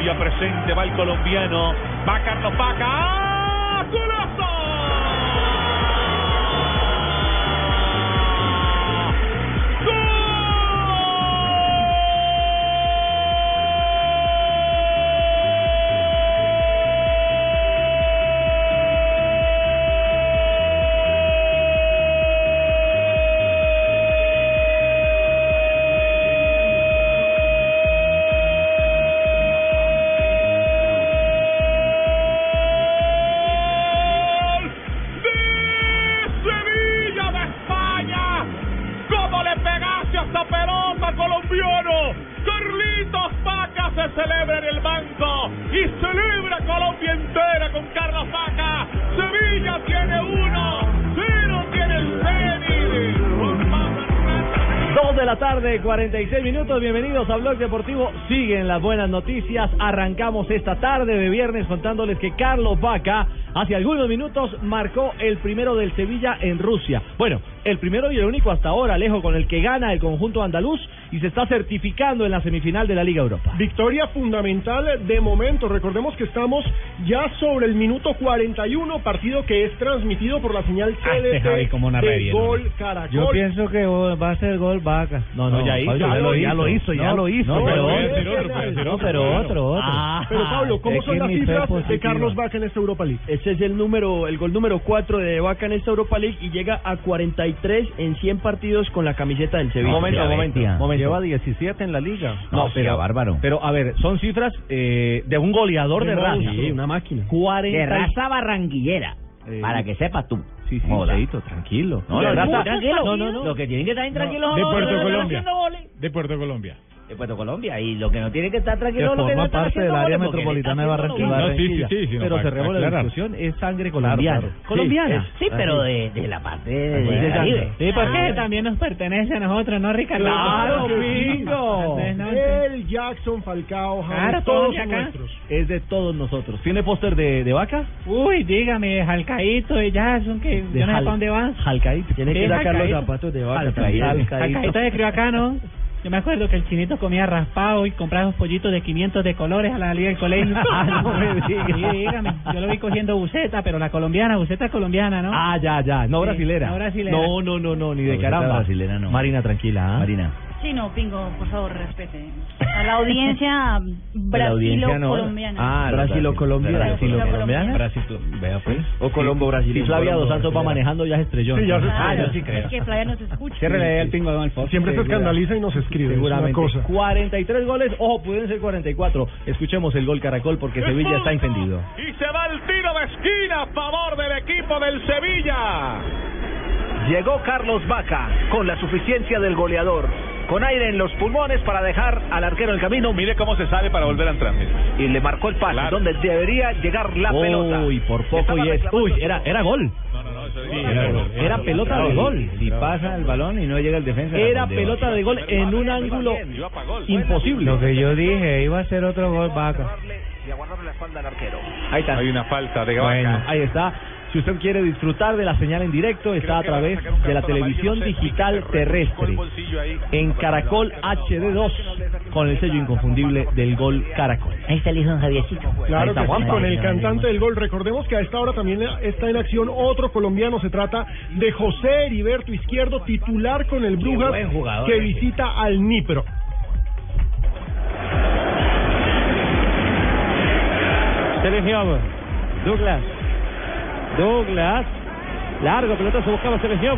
Colombia presente, va el colombiano. Va Carlos Vaca. ¡Ah! 36 minutos, bienvenidos a Blog Deportivo. Siguen las buenas noticias. Arrancamos esta tarde de viernes contándoles que Carlos Vaca hace algunos minutos marcó el primero del Sevilla en Rusia. Bueno, el primero y el único hasta ahora, lejos con el que gana el conjunto andaluz y se está certificando en la semifinal de la Liga Europa. Victoria fundamental de momento. Recordemos que estamos ya sobre el minuto 41, partido que es transmitido por la señal Ah, este Javi, TDT cómo narra de bien, Gol hombre. Caracol. Yo pienso que va a ser gol Vaca. No, no, ya hizo, ya lo- ya lo hizo, ya lo hizo. No, pero otro, no, pero otro, otro. Ah, Pero Pablo, ¿cómo son las cifras de. Carlos Vaca en esta Europa League? Ese es el número, el gol número 4 de Vaca en esta Europa League y llega a 43 en 100 partidos con la camiseta del Sevilla. Momento, Ya momento, momento. Lleva 17 en la liga. No, pero- bárbaro. Pero, a ver, son cifras eh, de un goleador de, De máquina. 40 De raza barranquillera. Eh, para que sepas tú. Sí, sí, Joda. Cheito, tranquilo. No, de de tranquilo. No, no, no. Lo que tienen que estar intranquilos de son los Puerto Colombia. De Puerto Colombia. De Puerto Colombia. Y lo que no tiene que estar Que tranquilo es lo que no forma parte del área metropolitana de Barranquilla. No, sí, sí, sí, no, pero para cerremos la discusión. Es sangre Claro, colombiana. claro. ¿Colombiana? Sí, pero de, de la parte de, Bueno, del Caribe. Sí, porque Ah. también nos pertenece a nosotros, ¿no, Ricardo? Claro que bingo. El Jackson, Falcao, Claro, todos de acá. nuestros. Es de todos nosotros. ¿Tiene póster de, de vaca? Uy, dígame, Jalcaíto de Jackson, que yo no sé para dónde van. Jalcaíto. Tiene que Sí, sacar los zapatos de Vaca. Jalcaíto. Jalcaíto. Jalcaíto de Criocano. Yo me acuerdo que el chinito comía raspado y compraba esos pollitos de 500 de colores a la salida del colegio. Ah, no me diga. Sí, dígame. Yo lo vi cogiendo buceta, pero la colombiana, buceta colombiana, ¿no? Ah, ya, ya. No Sí, brasilera. no brasilera. No, no, no, no, ni de No, caramba. brasilera no. Marina, tranquila. ¿ah? Marina. Sí, no, Pingo, por favor, respete. A la audiencia brasilo-colombiana. Ah, Brasilo-Colombia. Brasilo-colombiana. Brasil, vea pues. O Colombo Brasil. Si Flavia Dos Santos va manejando, ya es estrellón. Sí, ya se Ah, estrella. yo sí creo. Es que Flavia no te escucha. Cierrele el pingo Don Alfonso. Siempre se escandaliza y nos escribe. Es una Seguramente. cosa. 43 goles, ojo, pueden ser 44. Escuchemos el gol Caracol porque Sevilla está encendido. Y se va el tiro de esquina a favor del equipo del Sevilla. Llegó Carlos Vaca con la suficiencia del goleador, con aire en los pulmones para dejar al arquero el camino Mire cómo se sale para volver a entrar. mire. y le marcó el pase Claro. donde debería llegar la pelota. Uy, por poco y es. Uy, era, era gol. No, no, no, eso es- Era, era pelota de gol. Si pasa el balón y no llega el defensa. Era pelota de gol en un ángulo imposible. Lo que yo dije, iba a ser otro gol Vaca. Y aguardarle la espalda al arquero. Ahí está. Hay una falta de Bueno, Vaca. ahí está. Si usted quiere disfrutar de la señal en directo, está a través de la televisión amarillo, no sé, digital terrestre ahí. en Caracol HD2 con el sello inconfundible del gol Caracol. Ahí está el hijo de Javiercito. Claro está que sí, con el cantante del gol. Recordemos que a esta hora también está en acción otro colombiano. Se trata de José Heriberto Izquierdo, titular con el Brujas, que visita al Nipro. Sergio Douglas. Douglas. Largo, pelota se buscaba Sergio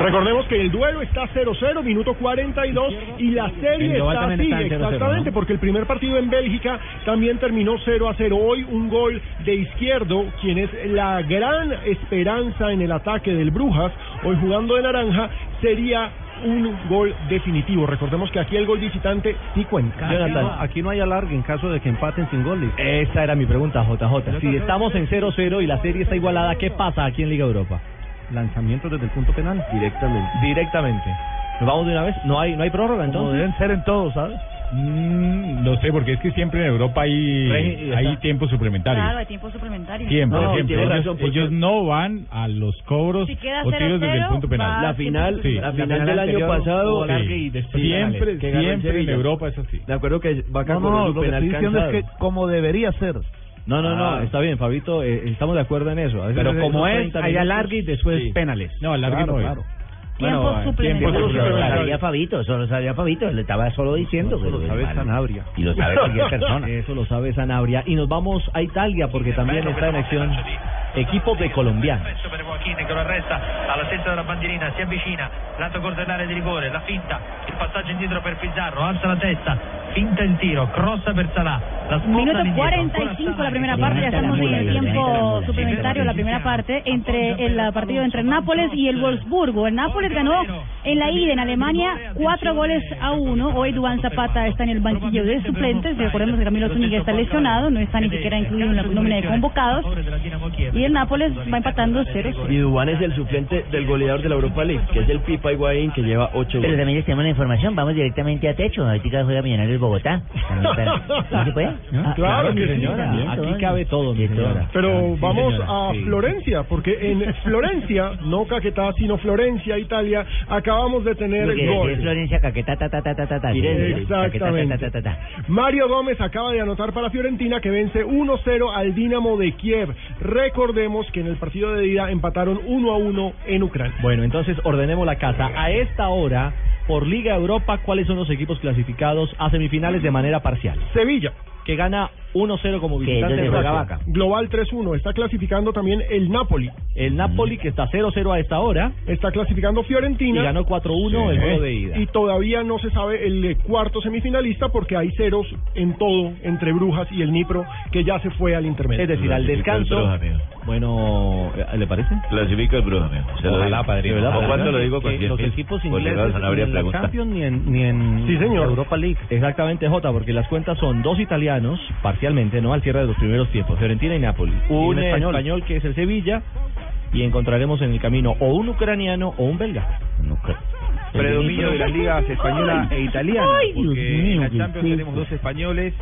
Recordemos que el duelo está 0-0, minuto 42, y la serie está así, está 0-0, exactamente, ¿no? porque el primer partido en Bélgica también terminó 0 a 0. Hoy un gol de izquierdo, quien es la gran esperanza en el ataque del Brujas, hoy jugando de naranja, sería un gol definitivo. Recordemos que aquí el gol visitante sí cuenta. Jonathan, aquí no hay alargue en caso de que empaten sin goles. Esa era mi pregunta, JJ. Si estamos en 0-0 y la serie está igualada, ¿qué pasa aquí en Liga Europa? Lanzamientos desde el punto penal. Directamente. Directamente. ¿Nos vamos de una vez? ¿No hay, no hay prórroga entonces? deben ser en todos, ¿sabes? Mm, no sé, porque es que siempre en Europa hay, Rey, hay está- tiempo suplementario. Claro, hay tiempo suplementario. Siempre, No, siempre. tiene Ellos, razón, ellos no van a los cobros Si queda o tiros desde el 0-0, punto penal. va- La final, Sí. la La final del año pasado, Sí. siempre, que siempre en. Europa es así. de acuerdo que Vaca No, cobró no, su lo que penal estoy diciendo es que como debería ser. No, no, no, Ah. está bien, Fabito, eh, estamos de acuerdo en eso. A veces Pero como es, 30 hay alargue y después Sí. penales. No, alargue Claro, no es. claro. Tiempo Bueno, suplementario. tiempo suplementario. sabía Fabito, solo sabía Fabito, le estaba solo diciendo. Eso lo sabe Sanabria. Y lo sabe cualquier persona. Eso lo sabe Sanabria. Y nos vamos a Italia porque también está en acción equipo de colombianos. che lo arresta all'altezza della bandierina, si avvicina, lato corto dell'area di rigore, la finta, il passaggio indietro per Pizzarro, alza la testa, finta il tiro, crossa per Minuto all'indietro, ancora 45 Salà la primera parte, ya estamos en el tiempo suplementario, la primera parte, entre el partido entre Nápoles y el Wolfsburgo. El Nápoles ganó en la ida en Alemania cuatro goles a uno. Hoy Duván Zapata está en el banquillo de suplentes. Recordemos que Camilo Zúñiga está lesionado, no está ni siquiera incluido en la nómina de convocados. Y el Nápoles va empatando 0 Y Dubán es el suplente del goleador de la Europa League, que es el Pipa Higuaín, que lleva ocho Pero goles. también les tenemos la información, vamos directamente a techo. Ahorita juega Millonarios Bogotá. ¿No se puede? ¿No? Ah, claro mi que sí. señora, Bien, aquí cabe todo, mi señora. Pero Sí, vamos señora, a sí. Florencia, porque en Florencia, no Caquetá, sino Florencia, Italia, acabamos de tener gol. es Florencia Caquetá, ta, ta, ta, ta, ta, ta. Firenze. Caquetá, ta, Exactamente. ta, ta, ta, ta. Mario Gómez acaba de anotar para Fiorentina que vence 1-0 al Dinamo de Kiev. Recordemos que en el partido de ida empataron 1 a 1 en Ucrania. Bueno, entonces ordenemos la casa. A esta hora, por Liga Europa, ¿cuáles son los equipos clasificados a semifinales de manera parcial? Sevilla, Que gana 1-0 como visitante Rusia. Vaca. global 3-1. Está clasificando también el Napoli. El Napoli, que está 0-0 a esta hora, Está clasificando y Fiorentina. ganó 4-1 el Sí. juego de ida. Y todavía no se sabe el eh, cuarto semifinalista porque hay ceros en todo entre Brujas y el Nipro que ya se fue al intermedio. Es decir, al descanso. Bueno, ¿eh, ¿le parece? Clasifica el Bruja, amigo. Se lo Ojalá, digo. padrino. ¿De verdad? ¿O cuánto lo digo? Con los 10.000. equipos ingleses Sanabria Ni en la. Champions ni en, ni en Sí, señor. Europa League. Exactamente, Jota, porque las cuentas son dos italianos, parcialmente, ¿no? Al cierre de los primeros tiempos, Fiorentina y Napoli. Y Un, español. español. que es el Sevilla, y encontraremos en el camino o un ucraniano o un belga. predominio de las ligas española e italiana, Ay, porque mío, en la Champions tenemos dos españoles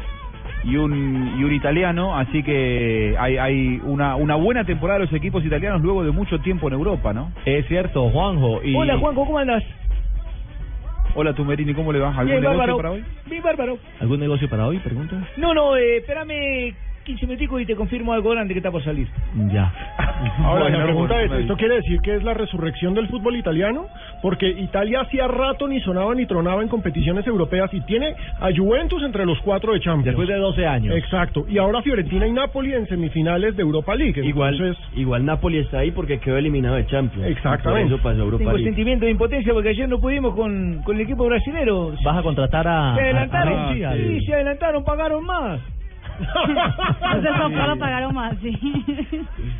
y un y un italiano, así que hay hay una una buena temporada de los equipos italianos luego de mucho tiempo en Europa, ¿no? Es cierto, Juanjo. Y... Hola Juanjo, ¿cómo andas? Hola Tumerini, ¿cómo le va? ¿Algún Bien, negocio bárbaro. para hoy? Bien, bárbaro. ¿Algún negocio para hoy? Pregunta. No, no, eh, espérame 15 minuticos y te confirmo algo grande que está por salir. Ya. Ahora, Bueno, la pregunta es, ¿esto quiere decir que es la resurrección del fútbol italiano? Porque Italia hacía rato ni sonaba ni tronaba en competiciones europeas y tiene a Juventus entre los cuatro de Champions. Después de 12 años. Exacto. Y ahora Fiorentina y Napoli en semifinales de Europa League. Igual, Entonces, igual Napoli está ahí porque quedó eliminado de Champions. Exactamente. Por eso pasó a Europa Tengo League. sentimiento de impotencia porque ayer no pudimos con, con el equipo brasilero. ¿Vas a contratar a... Se a- adelantaron, a al- sí, se adelantaron, pagaron más. Entonces solo pagaron más, sí.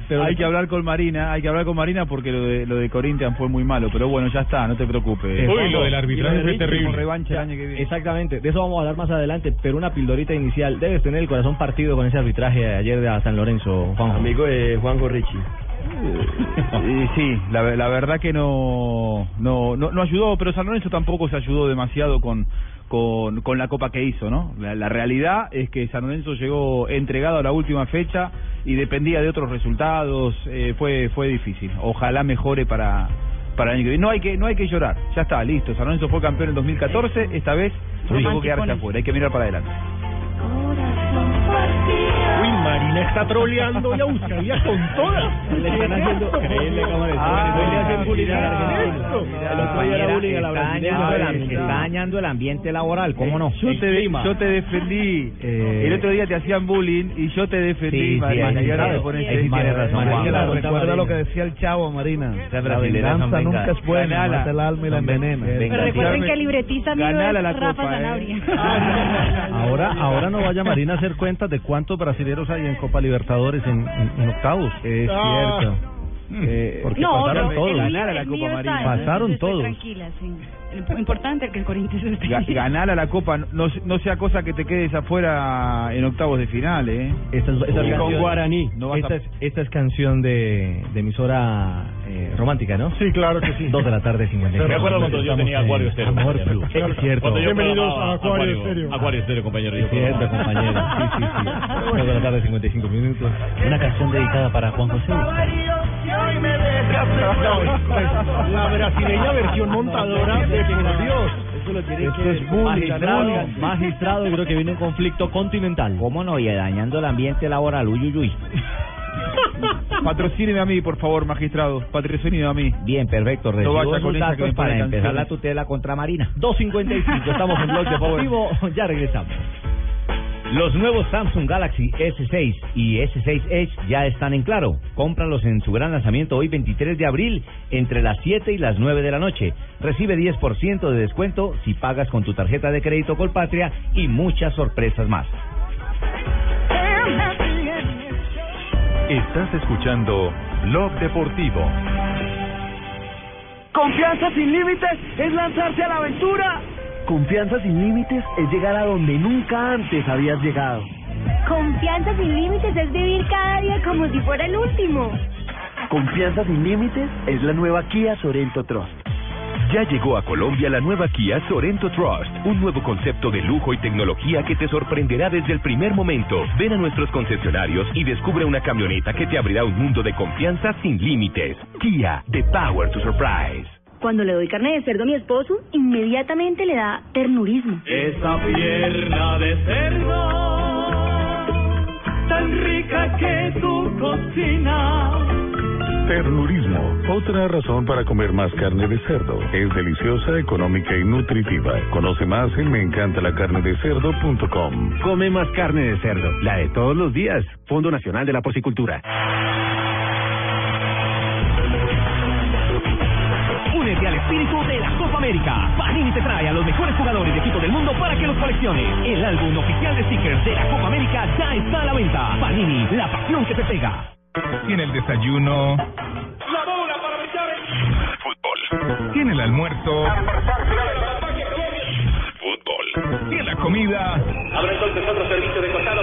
Pero hay que hablar con Marina, hay que hablar con Marina porque lo de lo de Corinthians fue muy malo, pero bueno, ya está, no te preocupes. Uy, lo del arbitraje fue terrible. Como revancha el año que viene. Exactamente, de eso vamos a hablar más adelante, pero una pildorita inicial. Debes tener el corazón partido con ese arbitraje de ayer de San Lorenzo, Juanjo. Amigo de Juan Gorrichi. Y sí, la, la verdad que no, no, no, no ayudó, pero San Lorenzo tampoco se ayudó demasiado con, con, con la copa que hizo, ¿no? La, la realidad es que San Lorenzo llegó entregado a la última fecha y dependía de otros resultados, eh, fue, fue difícil. Ojalá mejore para, para el año que viene. No hay que, no hay que llorar, ya está, listo. San Lorenzo fue campeón en 2014, esta vez no tuvo que quedarse afuera, hay que mirar para adelante. Marina está troleando y a buscaría con todas. Le están haciendo... ahí en la cámara de- Ah, está, dañando el, ambiente, laboral, ¿cómo no? Yo te, yo te defendí. Eh, el otro día te hacían bullying y yo te defendí, Marina. y ahora pones razón, Recuerda lo que decía el chavo, Marina. La venganza nunca es buena, el alma y la envenena. Pero recuerden que el libretista mío es la Rafa copa, ¿eh? Sanabria. Ahora, ahora no vaya Marina a hacer cuentas de cuántos brasileros hay en Copa Libertadores en, en- en octavos. Es Ah. cierto. Eh, porque no, pasaron no, todos. el mío- Ganar a la el Copa Marina. Pasaron todos. Tranquila, sí. Lo importante que el Corinthians esté Ga- ganar a la Copa, no, no sea cosa que te quedes afuera en octavos de final, ¿eh? Esta es, esta es Y con canción- Guaraní. No esta, a- es, esta es canción de, de emisora eh, romántica, ¿no? Sí, claro que sí. Dos de la tarde, 50 Me acuerdo cuando yo tenía Acuario Estéreo. Amor. Es cierto. Cuando yo Bienvenidos a Acuario Estéreo. Acuario Estéreo, compañero. Es cierto, compañero. Sí, sí, sí. Dos de la tarde, 55 minutos. Una canción dedicada para Juan José. La brasileña versión montadora de por Dios. Eso lo tiene Esto que es bullying, magistrado, magistrado, creo que viene un conflicto continental. ¿Cómo no? Y dañando el ambiente laboral, uy, uy, uy. Patrocíneme a mí, por favor, magistrado. Patrocíneme a mí. Bien, perfecto. No Recibo vaya esos datos me para empezar la tutela contra Marina. 2.55, estamos en Blog Deportivo, ya regresamos. Los nuevos Samsung Galaxy S6 y S6 Edge ya están en claro. Cómpralos en su gran lanzamiento hoy 23 de abril entre las 7 y las 9 de la noche. Recibe 10% de descuento si pagas con tu tarjeta de crédito Colpatria y muchas sorpresas más. Estás escuchando Blog Deportivo. Confianza sin límites es lanzarse a la aventura. Confianza sin límites es llegar a donde nunca antes habías llegado. Confianza sin límites es vivir cada día como si fuera el último. Confianza sin límites es la nueva Kia Sorento Trust. Ya llegó a Colombia la nueva Kia Sorento Trust, un nuevo concepto de lujo y tecnología que te sorprenderá desde el primer momento. Ven a nuestros concesionarios y descubre una camioneta que te abrirá un mundo de confianza sin límites. Kia, the power to surprise. Cuando le doy carne de cerdo a mi esposo, inmediatamente le da ternurismo. Esa pierna de cerdo, tan rica que tu cocina. Ternurismo, otra razón para comer más carne de cerdo. Es deliciosa, económica y nutritiva. Conoce más en meencantalacarnedecerdo.com. Come más carne de cerdo, la de todos los días. Fondo Nacional de la Porcicultura. Únete al espíritu de la Copa América. Panini te trae a los mejores jugadores de equipo del mundo para que los colecciones. El álbum oficial de stickers de la Copa América ya está a la venta. Panini, la pasión que te pega. Tiene el desayuno. La bola para brillar Fútbol. Tiene el almuerzo. Fútbol. Tiene la comida. Abre entonces otro servicio de costado.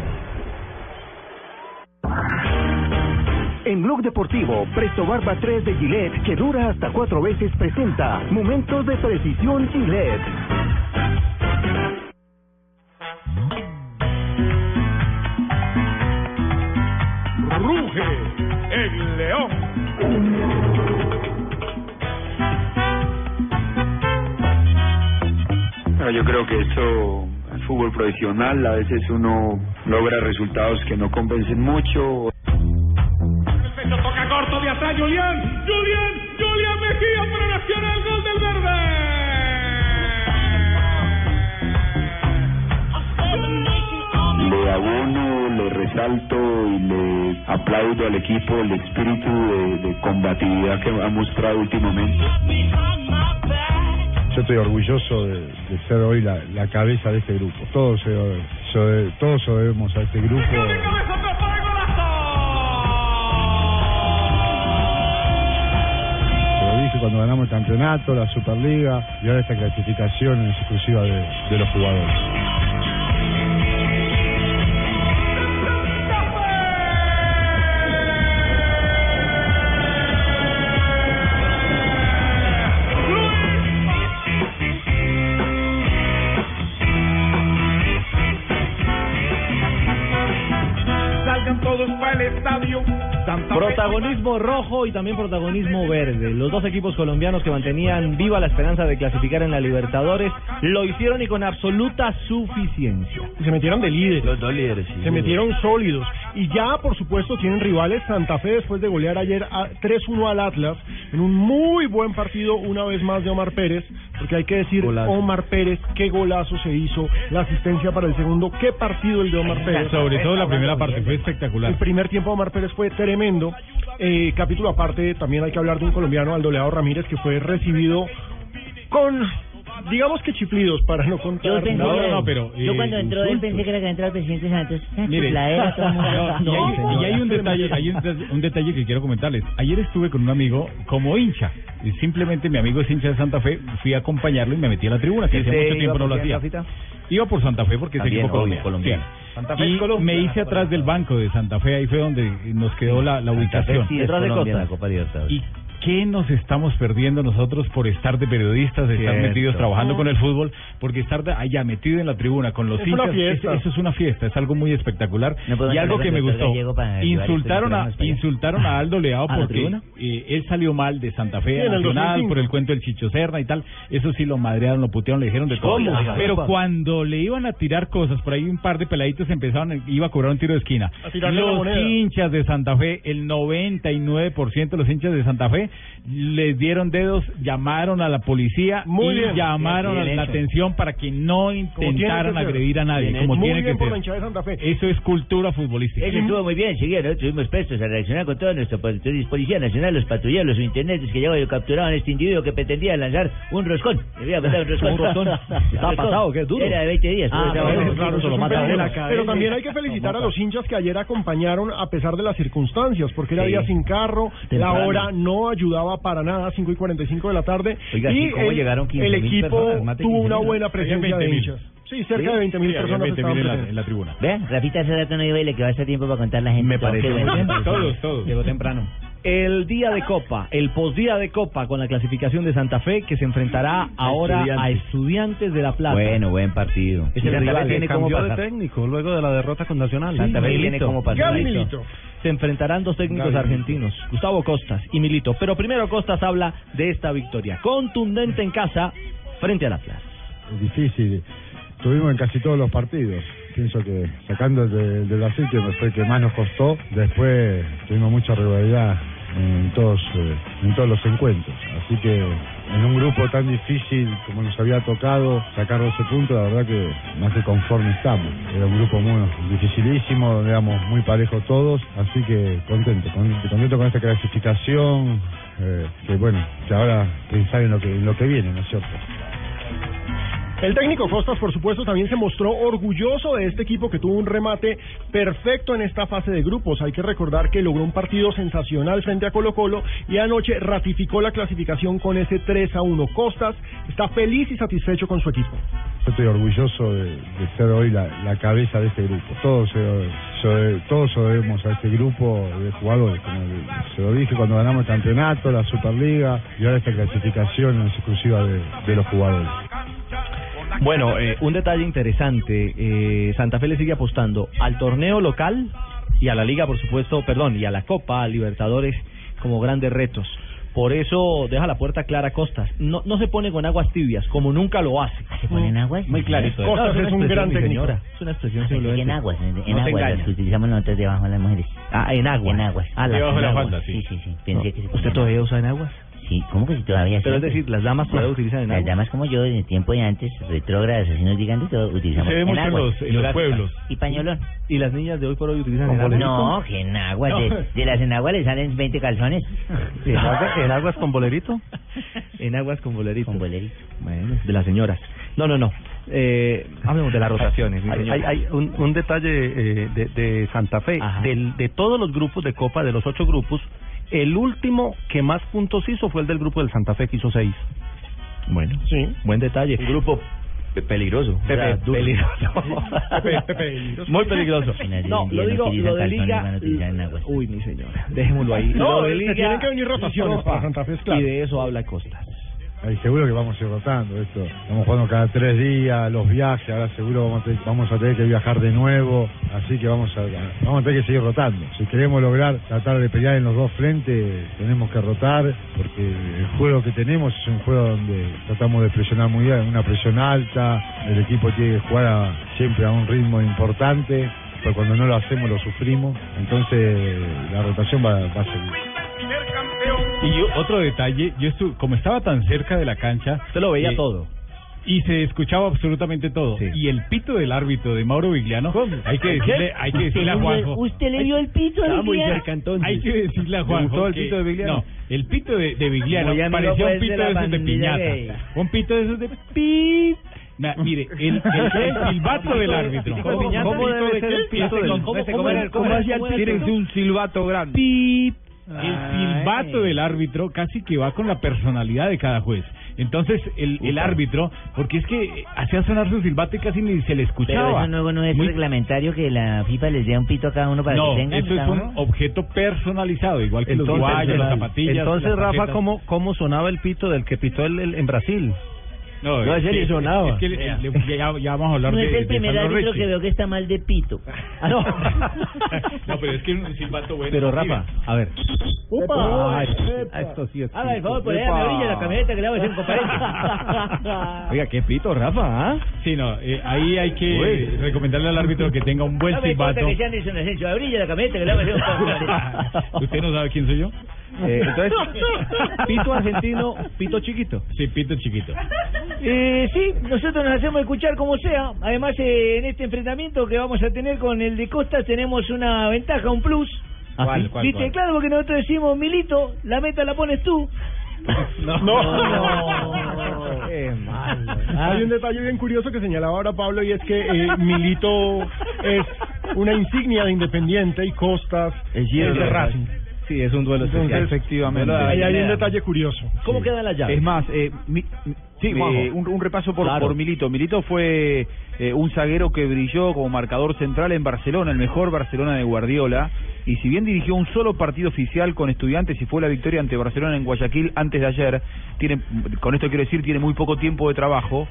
Blog Deportivo, Presto Barba 3 de Gillette, que dura hasta cuatro veces, presenta Momentos de Precisión Gillette. Ruge el león. Yo creo que esto, el fútbol profesional, a veces uno logra resultados que no convencen mucho. Julián. Julián, Julián Mejía para Nacional, gol del Le abono, le resalto y le aplaudo al equipo el espíritu de, de combatividad que ha mostrado últimamente. Yo estoy orgulloso de, de ser hoy la, la cabeza de este grupo. Todos, se, se- todos debemos a este grupo. Cuando ganamos el campeonato, la Superliga y ahora esta clasificación exclusiva de, de los jugadores. Protagonismo rojo y también protagonismo verde. Los dos equipos colombianos que mantenían viva la esperanza de clasificar en la Libertadores lo hicieron y con absoluta suficiencia. Se metieron de líderes. Los dos líderes, sí. Se metieron sólidos. Y ya, por supuesto, tienen rivales. Santa Fe después de golear ayer a 3-1 al Atlas en un muy buen partido una vez más de Omar Pérez. Porque hay que decir, Omar Pérez, qué golazo se hizo. La asistencia para el segundo. Qué partido el de Omar Pérez. Sobre todo la primera parte, fue espectacular. El primer tiempo de Omar Pérez fue tremendo. Eh, capítulo aparte, también hay que hablar de un colombiano, Aldoleado Ramírez, que fue recibido con, digamos que chiflidos, para no contar. Yo, pensé No, que- no, no, pero, yo eh, cuando entró él pensé que era que entró el presidente Santos. Mire, todo mundo. y, hay, y hay un detalle, hay un, de- un detalle que quiero comentarles. Ayer estuve con un amigo como hincha. Y Simplemente mi amigo es hincha de Santa Fe, fui a acompañarlo y me metí a la tribuna, que ¿Usted mucho tiempo no lo hacía. Iba por Santa Fe porque es También, equipo obvio, colombiano. colombiano. Sí. Santa Fe es y Colombia. me hice atrás del banco de Santa Fe, ahí fue donde nos quedó la, la ubicación. Detrás de Costa. ¿Y qué nos estamos perdiendo nosotros por estar de periodistas, de estar Cierto. metidos trabajando con el fútbol? Porque estar de- allá metido en la tribuna con los Es una hinchas, fiesta. es- eso es una fiesta, es algo muy espectacular. No y algo que me gustó, insultaron a, insultaron a Aldo Leao ¿A porque tribuna? eh, él salió mal de Santa Fe Sí, a Nacional 2005. por el cuento del Chicho Serna y tal. Eso sí lo madrearon, lo putearon, le dijeron de todo. ¿Cómo? Pero cuando le iban a tirar cosas, por ahí un par de peladitos empezaron, iba a cobrar un tiro de esquina. Los hinchas de Santa Fe, el 99% de los hinchas de Santa Fe, les dieron dedos, llamaron a la policía Muy y bien. llamaron Bien a la atención para que no intentaran que agredir a nadie, Bien como Muy tiene bien que ser. hinchada de Santa Fe. Eso es cultura futbolística. Eso estuvo muy bien, enseguida nosotros estuvimos prestos a reaccionar con toda nuestra pol- Policía Nacional, los patrulleros, los intendentes que llegaban y capturaban a este individuo que pretendía lanzar un roscón. Le había un roscón. ¿Un roscón? ¿Estaba pasado, qué? ¿Duro? Era de 20 días. Ah, Claro, claro, se lo. Pero también hay que felicitar a los hinchas que ayer acompañaron a pesar de las circunstancias, porque era Sí. día sin carro, Temprano. la hora no ayudaba para nada, 5 y 45 de la tarde. Oiga, y ¿cómo el, llegaron 15.000 el equipo personas? Tuvo 15.000, una buena presencia de 20.000. hinchas. Sí, cerca ¿Sí? de 20 mil Sí, personas 20.000 estaban en la, en la tribuna. Vean, Rafita hace rato no iba y le quedó hasta tiempo para contar la gente. Me parece bueno. bien. Todos, todos. Llegó temprano. El día de Copa, el postdía de Copa con la clasificación de Santa Fe que se enfrentará ahora a Estudiantes de La Plata. Bueno, buen partido. Es el rival. tiene de pasar. técnico luego de la derrota con Nacional. Santa Fe Milito. tiene como pasar. Se enfrentarán dos técnicos argentinos, Gustavo Costas y Milito. Pero primero Costas habla de esta victoria contundente en casa frente al Atlas. Es difícil. Tuvimos en casi todos los partidos. Pienso que sacando el de, Brasil, que fue el que más nos costó, después tuvimos mucha rivalidad en todos, eh, en todos los encuentros. Así que en un grupo tan difícil como nos había tocado sacar 12 puntos, la verdad que más que conforme estamos. Era un grupo muy dificilísimo, donde éramos muy parejos todos, así que contento, contento, contento con esta clasificación, eh, que bueno, que ahora pensar en lo que, en lo que viene, ¿no es cierto? El técnico Costas, por supuesto, también se mostró orgulloso de este equipo que tuvo un remate perfecto en esta fase de grupos. Hay que recordar que logró un partido sensacional frente a Colo Colo y anoche ratificó la clasificación con ese 3 a 1. Costas está feliz y satisfecho con su equipo. Estoy orgulloso de, ser hoy la, cabeza de este grupo. Todos todos debemos a este grupo de jugadores, como se lo dije cuando ganamos el campeonato, la Superliga y ahora esta clasificación exclusiva de los jugadores. Bueno, eh, un detalle interesante. eh, Santa Fe le sigue apostando al torneo local y a la liga, por supuesto, perdón, y a la Copa, a Libertadores como grandes retos. Por eso deja la puerta clara a Costas. No, no se pone con aguas tibias, como nunca lo hace. ¿Se ponen aguas? Muy clarito. Costas No, es un gran señora. Es una expresión Ah, simplemente. en aguas, en, en No aguas, engañes. las que utilizamos nosotros debajo de las mujeres. Ah, en aguas. En aguas. Ah, Debajo de la falda, sí. Sí, sí, sí. Pensé que se ¿Usted todavía usa enaguas? ¿Cómo que si todavía Pero es decir, las damas todavía utilizan Las enaguas. damas como yo, en el tiempo de antes, retrógradas, así nos digan de todo, utilizamos Se ve mucho en enaguas. los, en los pueblos. Y pañolón. ¿Y las niñas de hoy por hoy utilizan enaguas? No, que en aguas, No. de, de las enaguas le salen 20 calzones. ¿En aguas, en aguas con bolerito? Enaguas con bolerito. Con bolerito. Bueno, de las señoras. No, no, no. Eh, hablemos de las rotaciones. Hay, hay- hay un, un detalle eh, de, de Santa Fe. Del, de todos los grupos de Copa, de los ocho grupos, el último que más puntos hizo fue el del grupo del Santa Fe, que hizo seis. Bueno, Sí. buen detalle. Un grupo pe- peligroso. Pepe, peligroso. Pepe, Pepe. Muy peligroso. No, lo digo, lo de Liga. Uy, mi señora, dejémoslo ahí. No, lo de se Liga. tienen que venir rotaciones para Santa Fe, es claro. Y de eso habla Costas. Seguro que vamos a ir rotando esto. Estamos jugando cada tres días, los viajes, ahora seguro vamos a, tener, vamos a tener que viajar de nuevo, así que vamos a, vamos a tener que seguir rotando. Si queremos lograr tratar de pelear en los dos frentes, tenemos que rotar, porque el juego que tenemos es un juego donde tratamos de presionar muy bien, una presión alta, el equipo tiene que jugar a- siempre a un ritmo importante, pero cuando no lo hacemos lo sufrimos, entonces la rotación va, va a seguir. Y yo, otro detalle, yo estuve, como estaba tan cerca de la cancha, Usted lo veía eh, todo. y se escuchaba absolutamente todo. Y el pito del árbitro de Mauro Vigliano, hay que decirle, hay que decirle a Juanjo. ¿Usted le vio el pito muy Vigliano? cerca entonces. Hay que decirle a ¿Le Juanjo. el pito de Vigliano? No, el pito de, de Vigliano parecía un pues, pito de de, esos de piñata. gay. Un pito de esos de pip. Na- mire, el, silbato del árbitro. ¿Cómo, cómo debe ser el pito ¿Cómo- cómo- cómo cómo hacía el pito? ser un silbato grande. Pip. El silbato del árbitro casi que va con la personalidad de cada juez. Entonces, el, el árbitro, porque es que hacía sonar su silbato y casi ni se le escuchaba. Pero eso no, no es Muy- reglamentario que la FIFA les dé un pito a cada uno para no, que tengan. eso es un uno. objeto personalizado, igual que los Entonces, guayos, las zapatillas. entonces las Rafa. ¿cómo, ¿cómo sonaba el pito del que pitó el, el- en Brasil? No, No, es ese que- ni sonaba. Es que le- le- ya, ya vamos a hablar No de es el primer árbitro que veo que está mal de pito. Ah, no. no, pero es que un silbato bueno. Pero Rafa, a ver. ¡Upa! Ay, esto sí es Haga el favor, por Epa. me brilla la camioneta que le voy a hacer un comparente. Oiga, qué pito, Rafa, ¿ah? Sí, no, eh, ahí hay que Uy. recomendarle al árbitro que tenga un buen No me importa silbato. que sea Nelson Asensio, brilla la camioneta que le voy a hacer un comparente. ¿Usted no sabe quién soy yo? Eh, entonces, pito argentino, pito chiquito. Sí, pito chiquito. Eh, sí, nosotros nos hacemos escuchar como sea. Además, eh, en este enfrentamiento que vamos a tener con el de Costas tenemos una ventaja, un plus. ¿Ah, ¿Cuál, cuál, ¿Viste? cuál? Claro, porque nosotros decimos, Milito, la meta la pones tú. No. Qué malo. Hay un detalle bien curioso que señalaba ahora Pablo y es que eh, Milito es una insignia de Independiente y Costas es de Racing. Sí, es un duelo especial. Entonces, Efectivamente. Ahí hay un detalle curioso. ¿Cómo quedan las llaves? Es más, eh, mi- Sí, eh, un, un repaso por, Claro. por Milito. Milito fue eh, un zaguero que brilló como marcador central en Barcelona, el mejor Barcelona de Guardiola. Y si bien dirigió un solo partido oficial con estudiantes y fue la victoria ante Barcelona en Guayaquil antes de ayer, tiene, con esto quiero decir, tiene muy poco tiempo de trabajo.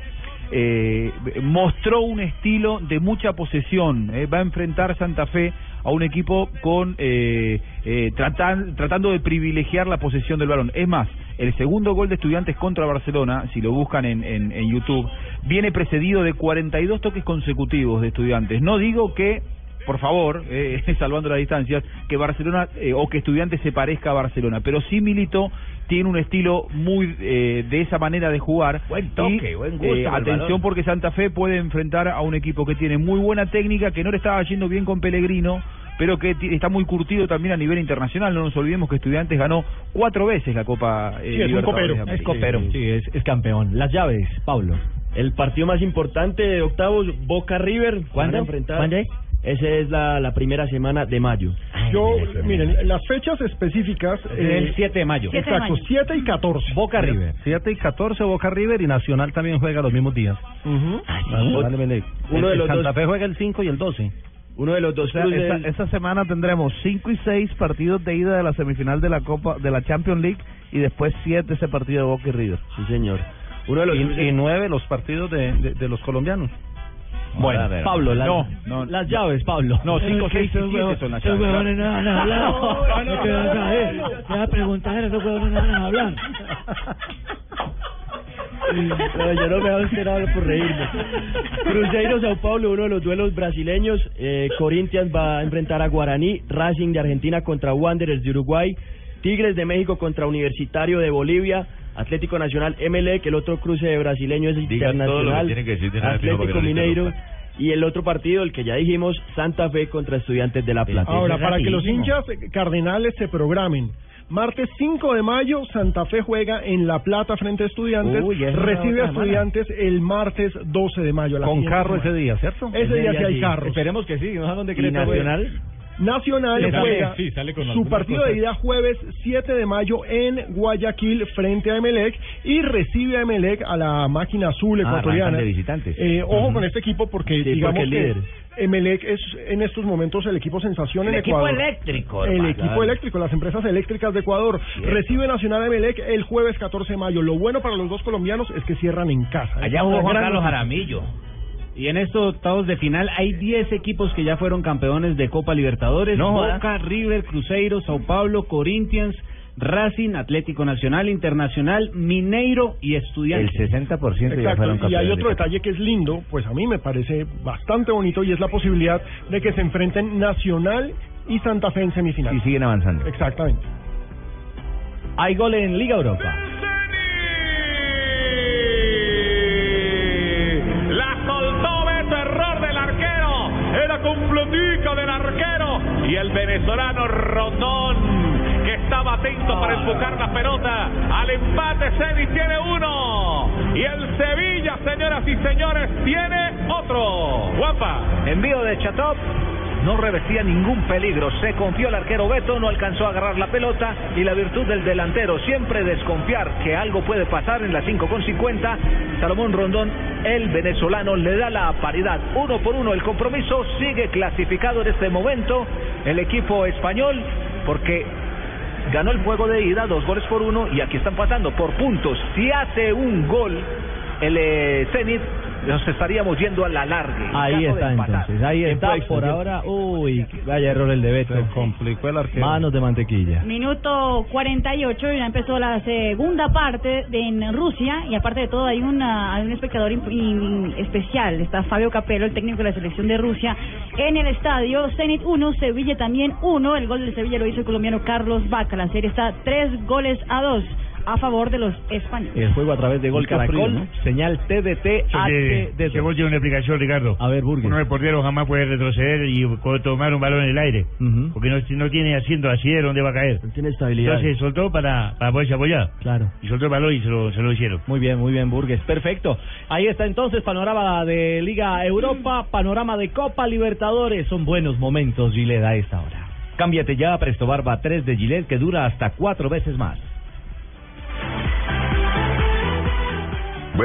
Eh, mostró un estilo de mucha posesión. eh, va a enfrentar Santa Fe a un equipo con eh, eh, tratan- tratando de privilegiar la posesión del balón. Es más, el segundo gol de Estudiantes contra Barcelona, si lo buscan en, en, en YouTube, viene precedido de 42 toques consecutivos de Estudiantes. No digo que por favor, eh, salvando las distancias, que Barcelona eh, o que Estudiantes se parezca a Barcelona, pero sí Milito tiene un estilo muy eh, de esa manera de jugar. Buen toque, Y, buen gusto eh, atención porque Santa Fe puede enfrentar a un equipo que tiene muy buena técnica, que no le estaba yendo bien con Pellegrino, pero que está muy curtido también a nivel internacional. No nos olvidemos que Estudiantes ganó cuatro veces la Copa eh, Sí, es un copero. Es copero. Sí, es, es campeón. Las llaves, Pablo. El partido más importante de octavos, Boca River. ¿Cuándo? van a enfrentar- ¿Cuándo es? Esa es la, la primera semana de mayo. Yo, miren, las fechas específicas. eh, el 7 de mayo. De Exacto, mayo. 7 y 14. Boca River. 7 y 14 Boca River y Nacional también juega los mismos días. Ujú. Vale, vale. Uno de El- los Santa dos- Fe juega el 5 y el 12. Uno de los dos O sea, cruces- esta, esta semana tendremos 5 y 6 partidos de ida de la semifinal de la Copa de la Champions League y después 7 ese partido de Boca y River. Sí, señor. Uno de los cruces- Y, 9 los partidos de, de, de los colombianos. Bueno, Pablo, las, No, no, las llaves, Pablo. No, 5, 6 y 7 son las llaves. huevones no van a hablar. No te vas a ver. Te vas a preguntar, esos huevones no van a hablar. No, yo no me voy a esperar por reírme. Cruzeiro Sao Paulo, uno de los duelos brasileños. Eh, Corinthians va a enfrentar a Guaraní, Racing de Argentina contra Wanderers de Uruguay, Tigres de México contra Universitario de Bolivia, Atlético Nacional MLE, que el otro cruce de brasileño es el Diga todo lo que Internacional, tiene que decir de una vez, fijo, Atlético Mineiro. Y el otro partido, el que ya dijimos, Santa Fe contra Estudiantes de La Plata. Ahora, para que los hinchas cardenales se programen. Martes 5 de mayo, Santa Fe juega en La Plata frente a Estudiantes. Uy, recibe a semana. Estudiantes el martes 12 de mayo. a la Con carro semana. ese día, ¿cierto? Ese día sí hay sí. carros. Esperemos que sí, no sé dónde ¿Y cree Nacional? Nacional Sí, sale- juega sí, sale con su partido de ida jueves 7 de mayo en Guayaquil frente a Emelec y recibe a Emelec a la máquina azul Ah, ecuatoriana. arrancan de visitantes. Eh, ojo con este equipo porque Sí, digamos porque es que líder. Emelec es en estos momentos el equipo sensación El en equipo Ecuador. eléctrico, El hermano. equipo eléctrico, las empresas eléctricas de Ecuador. Cierto. Recibe Nacional Emelec el jueves 14 de mayo. Lo bueno para los dos colombianos es que cierran en casa. Es la gran noticia. Jaramillo. Y en estos octavos de final hay 10 equipos que ya fueron campeones de Copa Libertadores. No. Boca, River, Cruzeiro, Sao Paulo, Corinthians, Racing, Atlético Nacional, Internacional, Mineiro y Estudiantes. El 60% ya Exacto, fueron y hay campeones otro de- detalle que es lindo, pues a mí me parece bastante bonito y es la posibilidad de que se enfrenten Nacional y Santa Fe en semifinal. Y siguen avanzando. Exactamente. Hay gol en Liga Europa. Era completica del arquero. Y el venezolano Rondón, que estaba atento para empujar la pelota. Al empate, Ceni tiene uno. Y el Sevilla, señoras y señores, tiene otro. Guapa. Envío de Chatop. No revestía ningún peligro. Se confió el arquero Beto, no alcanzó a agarrar la pelota y la virtud del delantero, siempre desconfiar que algo puede pasar en la 5 con 50. Salomón Rondón, el venezolano, le da la paridad. Uno por uno el compromiso. Sigue clasificado en este momento el equipo español porque ganó el juego de ida, dos goles por uno, y aquí están pasando por puntos. Si hace un gol el eh, Zenit, nos estaríamos yendo a la larga. Ahí está entonces, ahí está por ahora. Uy, vaya error el de Beto. complicó el arquero. Manos de mantequilla. Minuto 48, ya empezó la segunda parte de, en Rusia y aparte de todo hay, una, hay un espectador in- in- especial, está Fabio Capello, el técnico de la selección de Rusia, en el estadio Zenit 1, Sevilla también 1, el gol del Sevilla lo hizo el colombiano Carlos Vaca, la serie está 3 goles a 2 a favor de los españoles. El juego a través de Gol Caracol, frío, ¿no? señal TDT Que HD. vos tiene una explicación, Ricardo. A ver, Burgues. Uno de portero jamás puede retroceder y tomar un balón en el aire. Porque no, no tiene asiento así de dónde va a caer. No tiene estabilidad. Entonces soltó para, para poderse apoyar. Claro. Y soltó el balón y se lo, se lo hicieron. Muy bien, muy bien, Burgues. Perfecto. Ahí está entonces panorama de Liga Europa, panorama de Copa Libertadores. Son buenos momentos, Gillette, a esta hora. Cámbiate ya a Presto Barba 3 de Gillette que dura hasta cuatro veces más.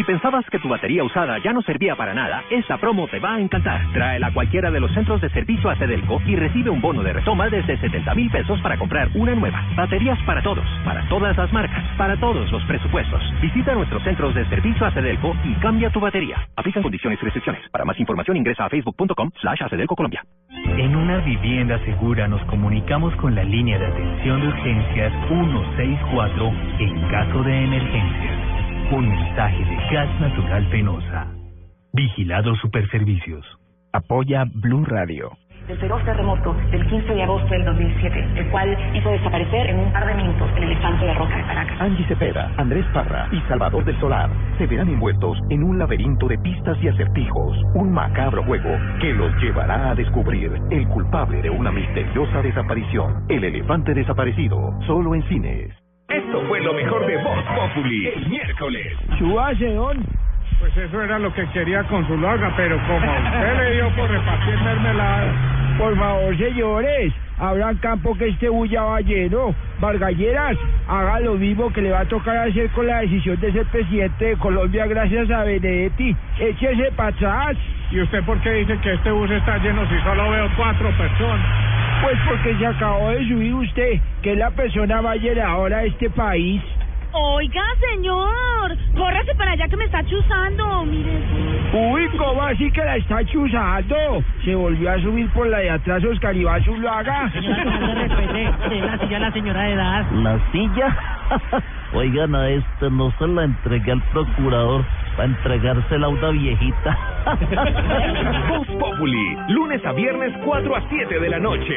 Si pensabas que tu batería usada ya no servía para nada, esta promo te va a encantar. Tráela a cualquiera de los centros de servicio a y recibe un bono de retoma desde 70 mil pesos para comprar una nueva. Baterías para todos, para todas las marcas, para todos los presupuestos. Visita nuestros centros de servicio a y cambia tu batería. Aplican condiciones y restricciones. Para más información ingresa a facebook.com slash Acedelco Colombia. En una vivienda segura nos comunicamos con la línea de atención de urgencias 164 en caso de emergencia. Un mensaje de gas natural penosa. Vigilado Superservicios. Apoya Blue Radio. del feroz terremoto del 15 de agosto del 2007, el cual hizo desaparecer en un par de minutos el elefante de roca de Caracas. Angie Cepeda, Andrés Parra y Salvador del Solar se verán envueltos en un laberinto de pistas y acertijos, un macabro juego que los llevará a descubrir el culpable de una misteriosa desaparición, el elefante desaparecido, solo en cines. Esto fue lo mejor de Voz Populi el miércoles. ¿Subase, don? Pues eso era lo que quería con su loga, pero como a usted le dio por repartir mermelada. Por favor, señores, abran campo que este bulla va lleno. Vargalleras, haga lo mismo que le va a tocar hacer con la decisión de ser presidente de Colombia gracias a Benedetti. Échese para atrás. ¿Y usted por qué dice que este bus está lleno si solo veo cuatro personas? Pues porque se acabó de subir usted, que es la persona más llenadora de este país. Oiga, señor, córrase para allá que me está chuzando, mire. Uy, ¿cómo así que la está chuzando? Se volvió a subir por la de atrás Oscar Iván Zuluaga. la silla a la señora de edad. ¿La silla? Oigan, a este no se la entregué al procurador para entregársela a una viejita. Voz Populi, lunes a viernes 4 a 7 de la noche.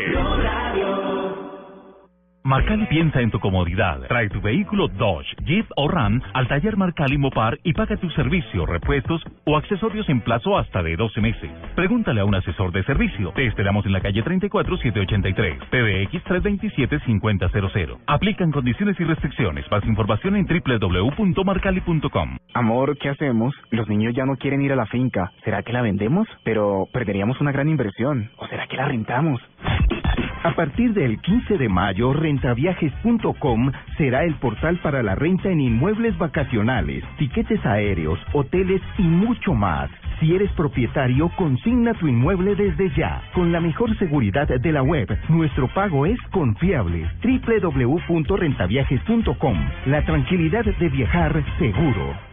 Marcali piensa en tu comodidad. Trae tu vehículo Dodge, Jeep o Ram al taller Marcali Mopar y paga tu servicio, repuestos o accesorios en plazo hasta de 12 meses. Pregúntale a un asesor de servicio. Te esperamos en la calle 34 783, PBX 327 5000. Aplican condiciones y restricciones. Más información en www.marcali.com. Amor, ¿qué hacemos? Los niños ya no quieren ir a la finca. ¿Será que la vendemos? Pero perderíamos una gran inversión. ¿O será que la rentamos? A partir del 15 de mayo, rentaviajes.com será el portal para la renta en inmuebles vacacionales, tiquetes aéreos, hoteles y mucho más. Si eres propietario, consigna tu inmueble desde ya. Con la mejor seguridad de la web, nuestro pago es confiable. www.rentaviajes.com. La tranquilidad de viajar seguro.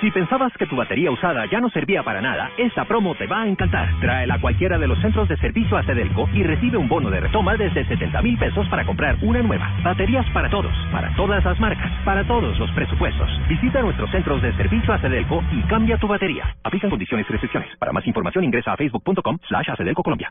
Si pensabas que tu batería usada ya no servía para nada, esta promo te va a encantar. Tráela a cualquiera de los centros de servicio a Cedelco y recibe un bono de retoma desde 70 mil pesos para comprar una nueva. Baterías para todos, para todas las marcas, para todos los presupuestos. Visita nuestros centros de servicio a Cedelco y cambia tu batería. Aplican condiciones y restricciones. Para más información ingresa a facebook.com slash Colombia.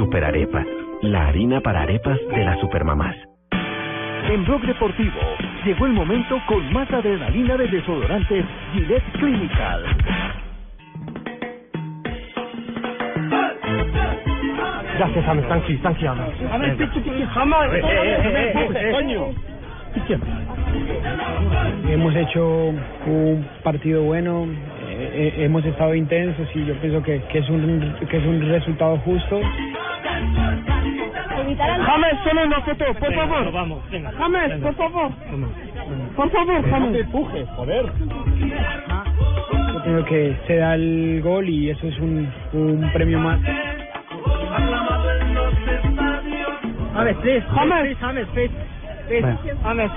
Superarepa, la harina para arepas de las supermamás. En Blog Deportivo llegó el momento con más adrenalina de desodorantes Gillette Clinical. Gracias, James. James. James, pichi, pichi, jamás. Coño. Hemos hecho un partido bueno, eh, eh, hemos estado intensos y yo pienso que, que es un que es un resultado justo. James, solo una foto, por Venga, favor. vamos, venga. James, Venga. por favor. Por favor, No James. te empujes, joder. Yo pienso que se da el gol y eso es un, un premio más. James, please. James, James, please. Please. James.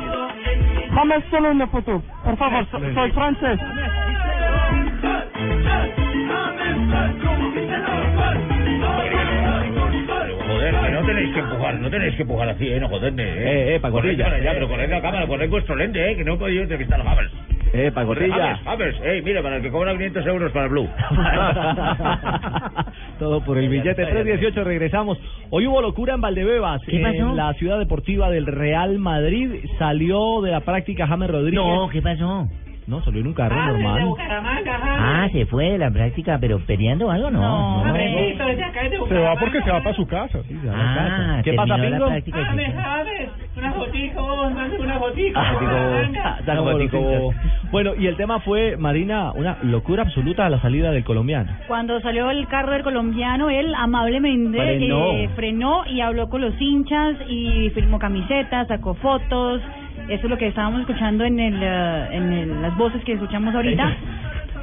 James, solo una foto. Por favor, so- soy francés. Joder, tenéis que empujar, no tenéis que empujar así, ¿eh? No joderme, ¿eh? Eh, eh. Corred para allá, pero corred la cámara, corred vuestro lente, ¿eh? Que no he podido entrevistar a Havers. Eh, Pacotilla. Havers, Havers, eh, mira, para el que cobra 500 euros para Blue. Todo por el billete 318 regresamos. Hoy hubo locura en Valdebebas. ¿Qué pasó? En la ciudad deportiva del Real Madrid salió de la práctica James Rodríguez. No, ¿qué pasó? No, salió en un carro normal. Ah, se fue de la práctica, pero peleando o algo, no. no. Se va porque se va para su casa. Ah, ¿Qué pasa, terminó la Pingo? práctica y se fue. Una fotico, una fotico. Ah, los hinchas. Bueno, y el tema fue, Marina, una locura absoluta a la salida del colombiano. Cuando salió el carro del colombiano, él amablemente Frenó. eh, frenó y habló con los hinchas y firmó camisetas, sacó fotos. Eso es lo que estábamos escuchando en el, eh, en el- las voces que escuchamos ahorita.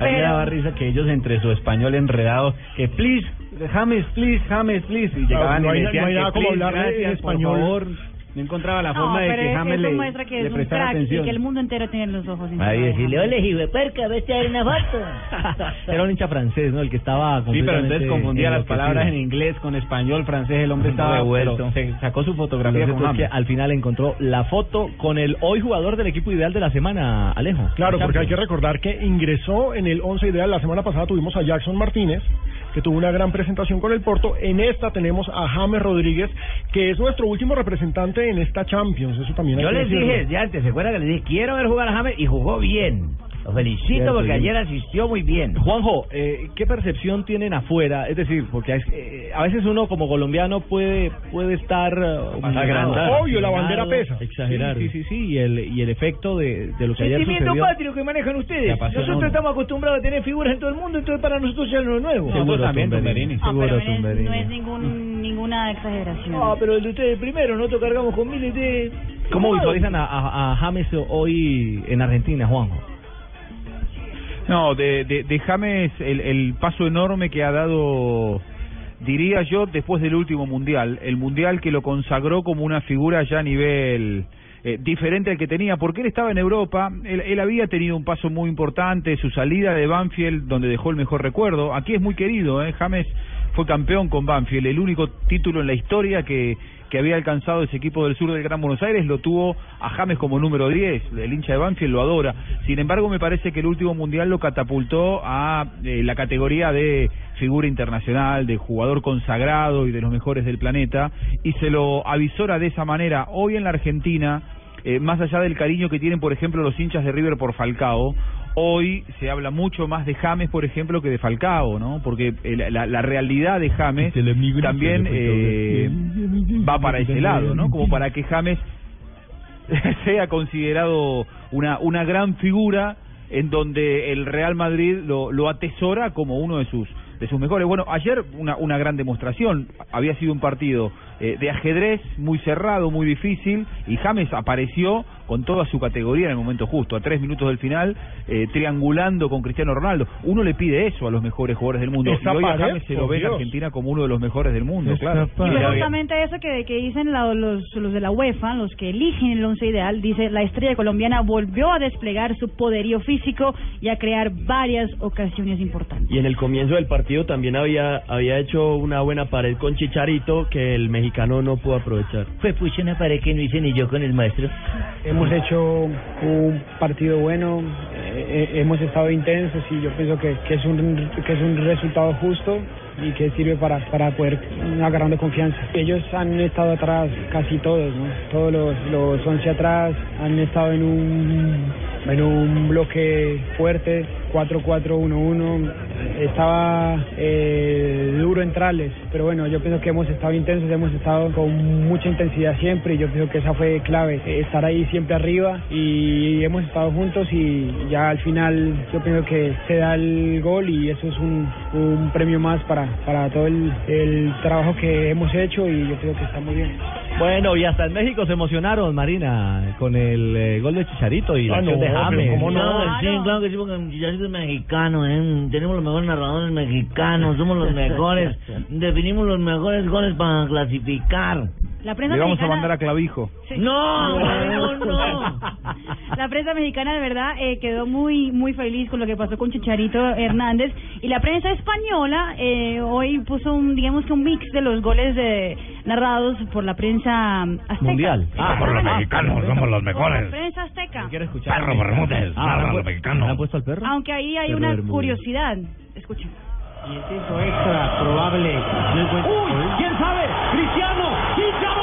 A mí me daba risa que ellos entre su español enredado, que please, James, please, James, please, y llegaban no y hay- le decían no hay que, nada como "Please, hablarle en español por favor. No encontraba la No, forma de pero que es- James eso le, muestra que le es un prestara crack y atención. que el mundo entero tiene los ojos encima Ahí de decirle, James. ole, hijuepuerca, vete a dar una foto. Era un hincha francés, ¿no? El que estaba Sí, pero entonces confundía las palabras en inglés con español, francés, el hombre estaba revuelto. pero se sacó su fotografía con cierto es que James. al final encontró la foto con el hoy jugador del equipo ideal de la semana, Alejo. Claro, porque hay que recordar que ingresó en el 11 ideal. La semana pasada tuvimos a Jackson Martínez, que tuvo una gran presentación con el Porto. En esta tenemos a James Rodríguez, que es nuestro último representante en esta Champions. Eso también hay Yo que les decirlo. dije, ya antes, ¿se acuerdan que les dije, quiero ver jugar a James? Y jugó bien. Lo felicito Cierto, porque ayer asistió muy bien. Juanjo, eh, ¿qué percepción tienen afuera? Es decir, porque es- eh, a veces uno como colombiano puede puede estar eh, agrandado. Obvio, la bandera pesa. Exagerar. Sí, sí, sí, sí, y el, y el efecto de, de lo que ayer Sentimiento sucedió. patrio que manejan ustedes. Nosotros estamos acostumbrados a tener figuras en todo el mundo, entonces para nosotros ya no es nuevo. Seguro, también, Tumberini, No, seguro, pero no es, Tumberini. no es ningún, ninguna exageración. Ah, pero el de ustedes primero, nosotros cargamos con miles de... ¿Cómo visualizan a, a, a James hoy en Argentina, Juanjo? No, de, de, James el, el paso enorme que ha dado, diría yo, después del último mundial, el mundial que lo consagró como una figura ya a nivel eh, diferente al que tenía, porque él estaba en Europa, él, él había tenido un paso muy importante, su salida de Banfield, donde dejó el mejor recuerdo. Aquí es muy querido, ¿eh? James fue campeón con Banfield, el único título en la historia que que había alcanzado ese equipo del sur del Gran Buenos Aires, lo tuvo a James como número 10, el hincha de Banfield lo adora. Sin embargo, me parece que el último mundial lo catapultó a eh, la categoría de figura internacional, de jugador consagrado y de los mejores del planeta, y se lo avisora de esa manera. Hoy en la Argentina, eh, más allá del cariño que tienen, por ejemplo, los hinchas de River por Falcao, hoy se habla mucho más de James, por ejemplo, que de Falcao, ¿no? Porque eh, la, la- la realidad de James también eh, va para ese lado, ¿no? Como para que James sea considerado una, una gran figura en donde el Real Madrid lo, lo atesora como uno de sus de sus mejores. Bueno, ayer una, una gran demostración. Había sido un partido eh, de ajedrez muy cerrado, muy difícil, y James apareció con toda su categoría en el momento justo, a tres minutos del final, eh, triangulando con Cristiano Ronaldo. Uno le pide eso a los mejores jugadores del mundo. Esa y hoy a James se lo ve en. Argentina como uno de los mejores del mundo, Esa claro. Y justamente eso que, que dicen la- los, los de la UEFA, los que eligen el once ideal, dice la estrella colombiana volvió a desplegar su poderío físico y a crear varias ocasiones importantes. Y en el comienzo del partido también había había hecho una buena pared con Chicharito que el mexicano no pudo aprovechar. Fue pucha una pared que no hice ni yo con el maestro. Hemos hecho un partido bueno, eh, eh, hemos estado intensos y yo pienso que, que es un que es un resultado justo y que sirve para, para poder agarrando confianza. Ellos han estado atrás casi todos, ¿no? Todos los, los 11 atrás han estado en un, en un bloque fuerte, 4-4-1-1. Estaba eh, duro entrarles, pero bueno, yo pienso que hemos estado intensos, hemos estado con mucha intensidad siempre y yo pienso que esa fue clave, estar ahí siempre arriba y hemos estado juntos y ya al final yo pienso que se da el gol y eso es un, un premio más para, para todo el, el trabajo que hemos hecho y yo creo que está muy bien. Bueno, y hasta en México se emocionaron, Marina, con el eh, gol de Chicharito y la Ah, acción de James. Sí, claro que sí, porque Chicharito es mexicano, ¿eh? Tenemos los mejores narradores mexicanos, somos los mejores, definimos los mejores goles para clasificar. La prensa Le vamos a mexicana- mandar a Clavijo. No, no, no. La prensa mexicana de verdad eh, quedó muy muy feliz con lo que pasó con Chicharito Hernández y la prensa española eh, hoy puso un digamos que un mix de los goles eh, narrados por la prensa azteca. Mundial. Ah, por los mexicanos, somos los mejores. Prensa azteca. Quiero escuchar. Perro Bermúdez, Ah, narra ¿han los mexicanos. ¿Han puesto al perro? Aunque ahí hay Perro una Bermúdez. curiosidad. Escuchen. Y es eso extra probable. ¡Uy! ¿Quién sabe? ¡Cristiano! ¡Chicharo!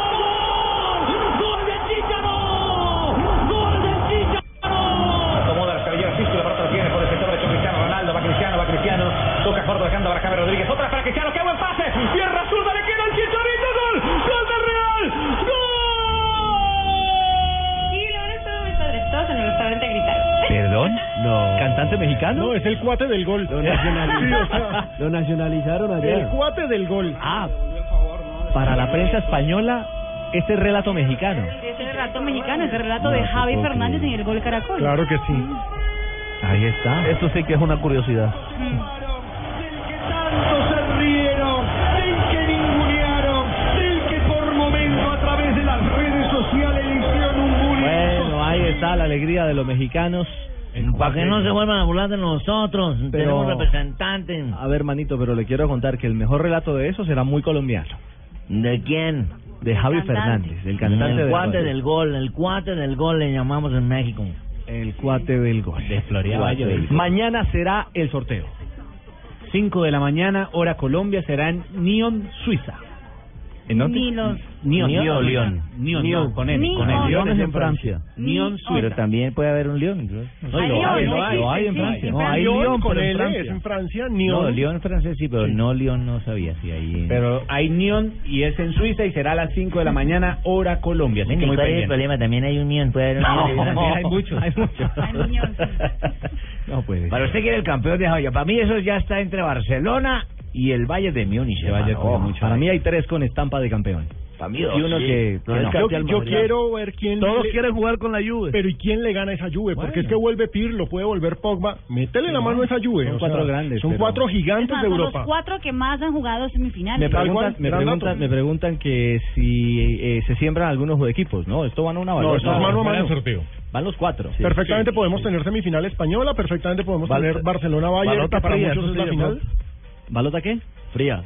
No. ¿Cantante mexicano? No, es el cuate del gol. Lo, sea, lo nacionalizaron el ayer. cuate del gol. Ah, para la prensa española, este es relato mexicano. Ese relato mexicano, ese relato de Javi Fernández en el gol Caracol. Claro que sí. Ahí está. Eso sí que es una curiosidad. Tanto se rieron, del que ningunearon, del que por momento a través de las redes sociales está la alegría de los mexicanos. Para que no se vuelvan a burlar de nosotros, Pero- tenemos representantes. A ver, manito, pero le quiero contar que el mejor relato de eso será muy colombiano. ¿De quién? De Javi Cantante. Fernández, el cantante el de cuate del gol, el cuate del gol le llamamos en México. El cuate del gol. De Florida Cuate Valle del del gol. Mañana será el sorteo. 5 de la mañana, hora Colombia, será en Nyon, Suiza. ¿En dónde? Ni los- Nyon, Nyon. Nyon, Lyon. Nyon, Nyon. no, con Nyon. con N. Lyon es en Francia. Nyon, Suiza. Pero también puede haber un León. ¿no? No, Hay lo hay, Lyon, lo hay, lo hay en Francia. No, hay Lyon Lyon, con pero en L, es en Francia, No, Nyon. León francés sí, pero no León no sabía si ahí. Pero hay Nyon y es en Suiza y será a las 5 de la mañana, hora Colombia. Así que ¿y muy ¿Cuál es el problema? También hay un León, puede haber un León. No, hay muchos. Hay muchos. No puede. Para usted quiere el campeón de Javier. Para mí eso ya está entre Barcelona y el Bayern de Múnich. Con mucho. Para mí hay tres con estampa de campeón. Para mí Y uno sí. que, No, que no. no. Yo, yo quiero ver quién Todos le- quieren jugar con la Juve. pero ¿y quién le gana a esa Juve? Porque es que vuelve Pirlo, puede volver Pogba. Métele la mano a esa Juve. Son o cuatro sea, grandes, Son pero- cuatro Es gigantes de son los Europa. cuatro que más han jugado semifinales. Me preguntan, me preguntan, me preguntan que si eh, se siembran algunos equipos, ¿no? Esto van a una No, esto es mano a mano. Van los cuatro. Perfectamente podemos tener semifinal española, perfectamente podemos Balota- tener Barcelona-Bayern, para muchos es la final. ¿Balota qué? Fría.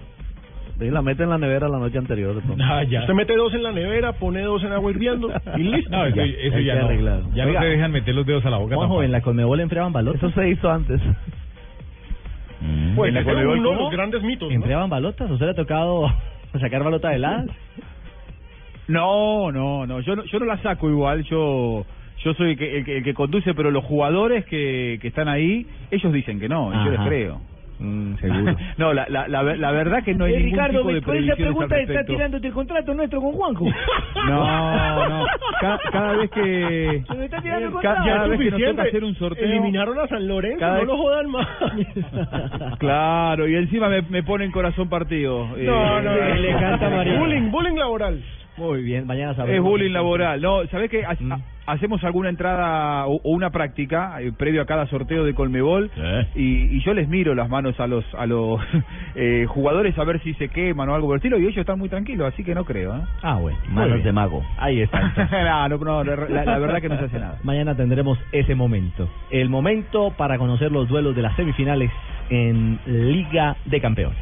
Y la mete en la nevera la noche anterior. de pronto. Ah, ya. Usted mete dos en la nevera, pone dos en agua hirviendo y listo. No, eso Ya, eso ya no. arreglado. Ya Oiga. no se dejan meter los dedos a la boca. Tampoco. en la Conmebol enfriaban balotas. Eso se hizo antes. Pues ¿En la Conmebol uno de cómo? los grandes mitos. ¿no? ¿Enfriaban balotas? ¿Usted le ha tocado sacar balota heladas? No, no, no, yo no, yo no la saco igual, yo yo soy el que, el que, el que conduce, pero los jugadores que, que están ahí, ellos dicen que no, y yo les creo. Mm, seguro. no, la, la, la, la verdad que no hay Eh, ningún Ricardo, tipo de con esa pregunta está tirándote el contrato nuestro con Juanjo. No, no, cada, cada vez que... Se me está tirando el contrato. cada Ya es vez que nos toca hacer un sorteo... Eliminaron a San Lorenzo, Cada no vez- lo jodan más. Claro, y encima me, me ponen corazón partido. No, Eh, no, no. le canta María. Bullying, bullying laboral. Muy bien, mañana sabremos. Es bullying laboral. No, ¿sabés qué? Mm. Ha- Hacemos alguna entrada o, o una práctica eh, previo a cada sorteo de Colmebol y, y yo les miro las manos a los a los eh, jugadores a ver si se queman o algo por el estilo y ellos están muy tranquilos, así que no creo. ¿eh? Ah, bueno. Manos de mago. Ahí está. entonces. no, no, no, la, la verdad que no se hace nada. Mañana tendremos ese momento. El momento para conocer los duelos de las semifinales en Liga de Campeones.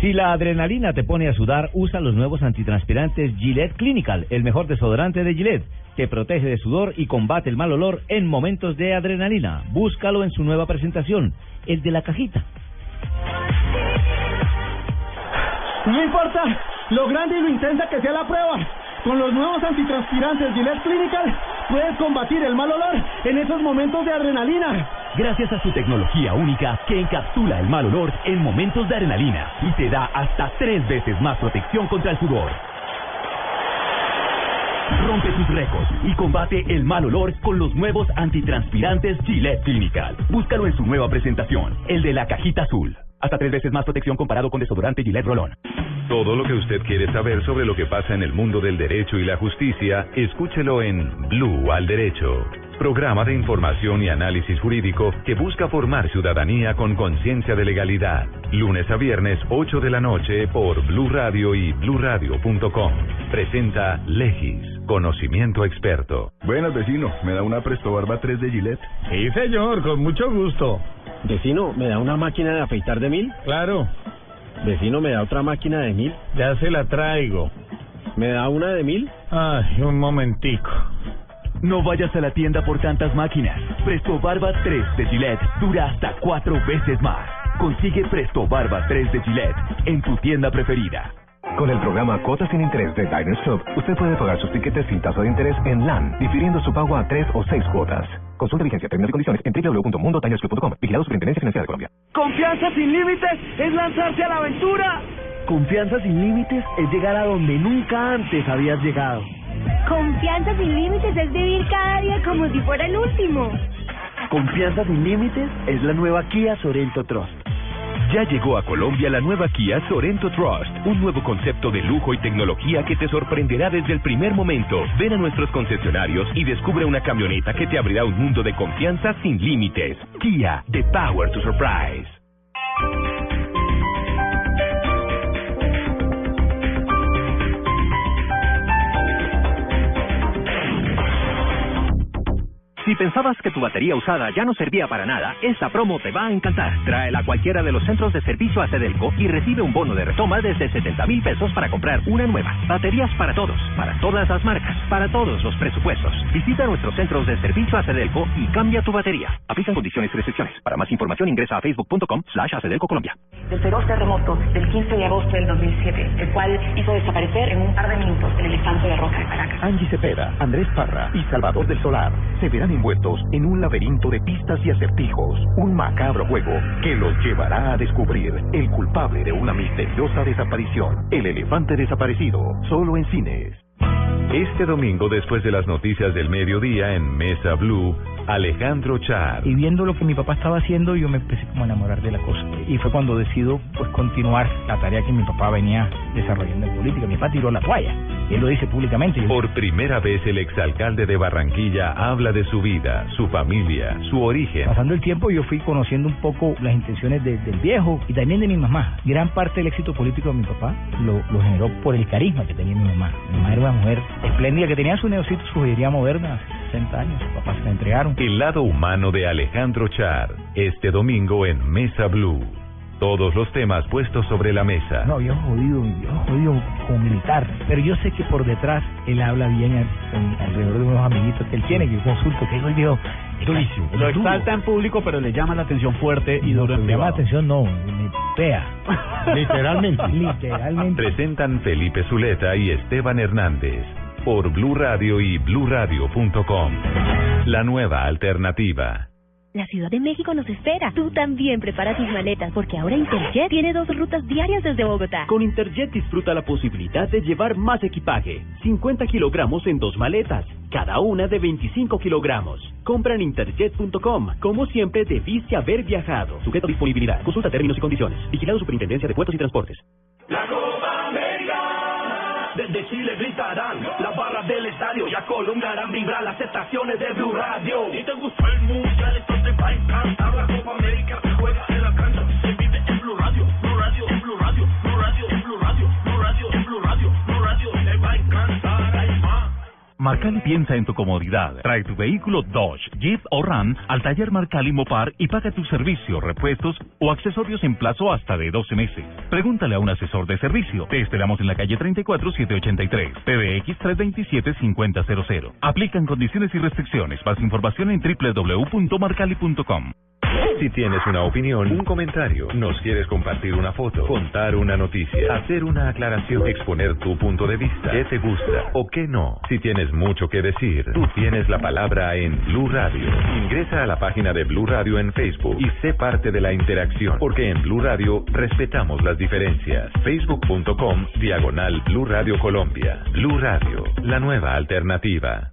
Si la adrenalina te pone a sudar, usa los nuevos antitranspirantes Gillette Clinical, el mejor desodorante de Gillette. Te protege de sudor y combate el mal olor en momentos de adrenalina. Búscalo en su nueva presentación, el de la cajita. No importa lo grande y lo intensa que sea la prueba. Con los nuevos antitranspirantes Gillette Clinical puedes combatir el mal olor en esos momentos de adrenalina. Gracias a su tecnología única que encapsula el mal olor en momentos de adrenalina y te da hasta tres veces más protección contra el sudor. Rompe tus récords y combate el mal olor con los nuevos antitranspirantes Gillette Clinical. Búscalo en su nueva presentación, el de la cajita azul. Hasta tres veces más protección comparado con desodorante Gillette Rolón. Todo lo que usted quiere saber sobre lo que pasa en el mundo del derecho y la justicia, escúchelo en Blue al Derecho. Programa de información y análisis jurídico que busca formar ciudadanía con conciencia de legalidad. Lunes a viernes, 8 de la noche, por Blue Radio y bluradio.com. Presenta Legis, conocimiento experto. Buenas, vecino. ¿Me da una Presto Barba 3 de Gillette? Sí, señor, con mucho gusto. Vecino, ¿me da una máquina de afeitar de mil? Claro, Vecino, ¿me da otra máquina de mil? ya se la traigo. ¿Me da una de mil? Ay, un momentico. No vayas a la tienda por tantas máquinas. Presto Barba 3 de Gillette dura hasta cuatro veces más. Consigue Presto Barba 3 de Gillette en tu tienda preferida. Con el programa Cuotas sin Interés de Diners Club, usted puede pagar sus tiquetes sin tasa de interés en LAN, difiriendo su pago a tres o seis cuotas. Consulte vigencia, términos y condiciones en www.mundotinersclub.com. Vigilado Superintendencia Financiera de Colombia. Confianza sin límites es lanzarse a la aventura. Confianza sin límites es llegar a donde nunca antes habías llegado. Confianza sin límites es vivir cada día como si fuera el último. Confianza sin límites es la nueva Kia Sorento Trust. Ya llegó a Colombia la nueva Kia Sorento Trust, un nuevo concepto de lujo y tecnología que te sorprenderá desde el primer momento. Ven a nuestros concesionarios y descubre una camioneta que te abrirá un mundo de confianza sin límites. Kia, the power to surprise. Pensabas que tu batería usada ya no servía para nada, esta promo te va a encantar. Tráela a cualquiera de los centros de servicio a Cedelco y recibe un bono de retoma desde 70 mil pesos para comprar una nueva. Baterías para todos, para todas las marcas, para todos los presupuestos. Visita nuestros centros de servicio a Cedelco y cambia tu batería. Aplican condiciones y restricciones. Para más información ingresa a facebook.com slash Acedelco Colombia. del feroz terremoto del 15 de agosto del 2007, el cual hizo desaparecer en un par de minutos el elefante de roca de Caracas. Angie Cepeda, Andrés Parra y Salvador del Solar se verán envueltos en un laberinto de pistas y acertijos, un macabro juego que los llevará a descubrir el culpable de una misteriosa desaparición, el elefante desaparecido, solo en cines. Este domingo, después de las noticias del mediodía en Mesa Blue, Alejandro Char. Y viendo lo que mi papá estaba haciendo, yo me empecé como a enamorar de la cosa. Y fue cuando decido pues continuar la tarea que mi papá venía desarrollando en política. Mi papá tiró la toalla. Y él lo dice públicamente. Por primera vez el exalcalde de Barranquilla habla de su vida, su familia, su origen. Pasando el tiempo yo fui conociendo un poco las intenciones de- del viejo y también de mi mamá. Gran parte del éxito político de mi papá lo, lo generó por el carisma que tenía mi mamá. Mi mamá era una mujer espléndida que tenía su negocito, su joyería moderna, 60 años. Sus papás se la entregaron. El lado humano de Alejandro Char, este domingo en Mesa Blue. Todos los temas puestos sobre la mesa. No, yo jodido, yo jodido como militar. Pero yo sé que por detrás él habla bien alrededor de unos amiguitos que él tiene, que yo consulto, que digo, el viejo, durísimo. Lo exalta en público, pero le llama la atención fuerte y duro en Me llama privado. la atención, no, me pea. Literalmente. Literalmente. Presentan Felipe Zuleta y Esteban Hernández por Blue Radio y bluradio.com. La nueva alternativa. La Ciudad de México nos espera. Tú también prepara tus maletas porque ahora Interjet tiene dos rutas diarias desde Bogotá. Con Interjet disfruta la posibilidad de llevar más equipaje. 50 kilogramos en dos maletas, cada una de 25 kilogramos. Compra en interjet.com. Como siempre, debiste haber viajado. Sujeto a disponibilidad. Consulta términos y condiciones. Vigilado Superintendencia de Puertos y Transportes. La Copa América. Desde Chile gritarán las barras del estadio y a Colombia harán vibrar las estaciones de Blue Radio. Si te gustó el mundial, esto te va a encantar. La Copa América Marcali piensa en tu comodidad. Trae tu vehículo Dodge, Jeep o Ram al taller Marcali Mopar y paga tu servicio, repuestos o accesorios en plazo hasta de 12 meses. Pregúntale a un asesor de servicio. Te esperamos en la calle 34 783, PBX 327 5000. Aplican condiciones y restricciones. Más información en www.marcali.com. Si tienes una opinión, un comentario, nos quieres compartir una foto, contar una noticia, hacer una aclaración, exponer tu punto de vista, qué te gusta o qué no. Si tienes mucho que decir, tú tienes la palabra en Blue Radio. Ingresa a la página de Blue Radio en Facebook y sé parte de la interacción, porque en Blue Radio respetamos las diferencias. Facebook.com diagonal Blue Radio Colombia. Blue Radio, la nueva alternativa.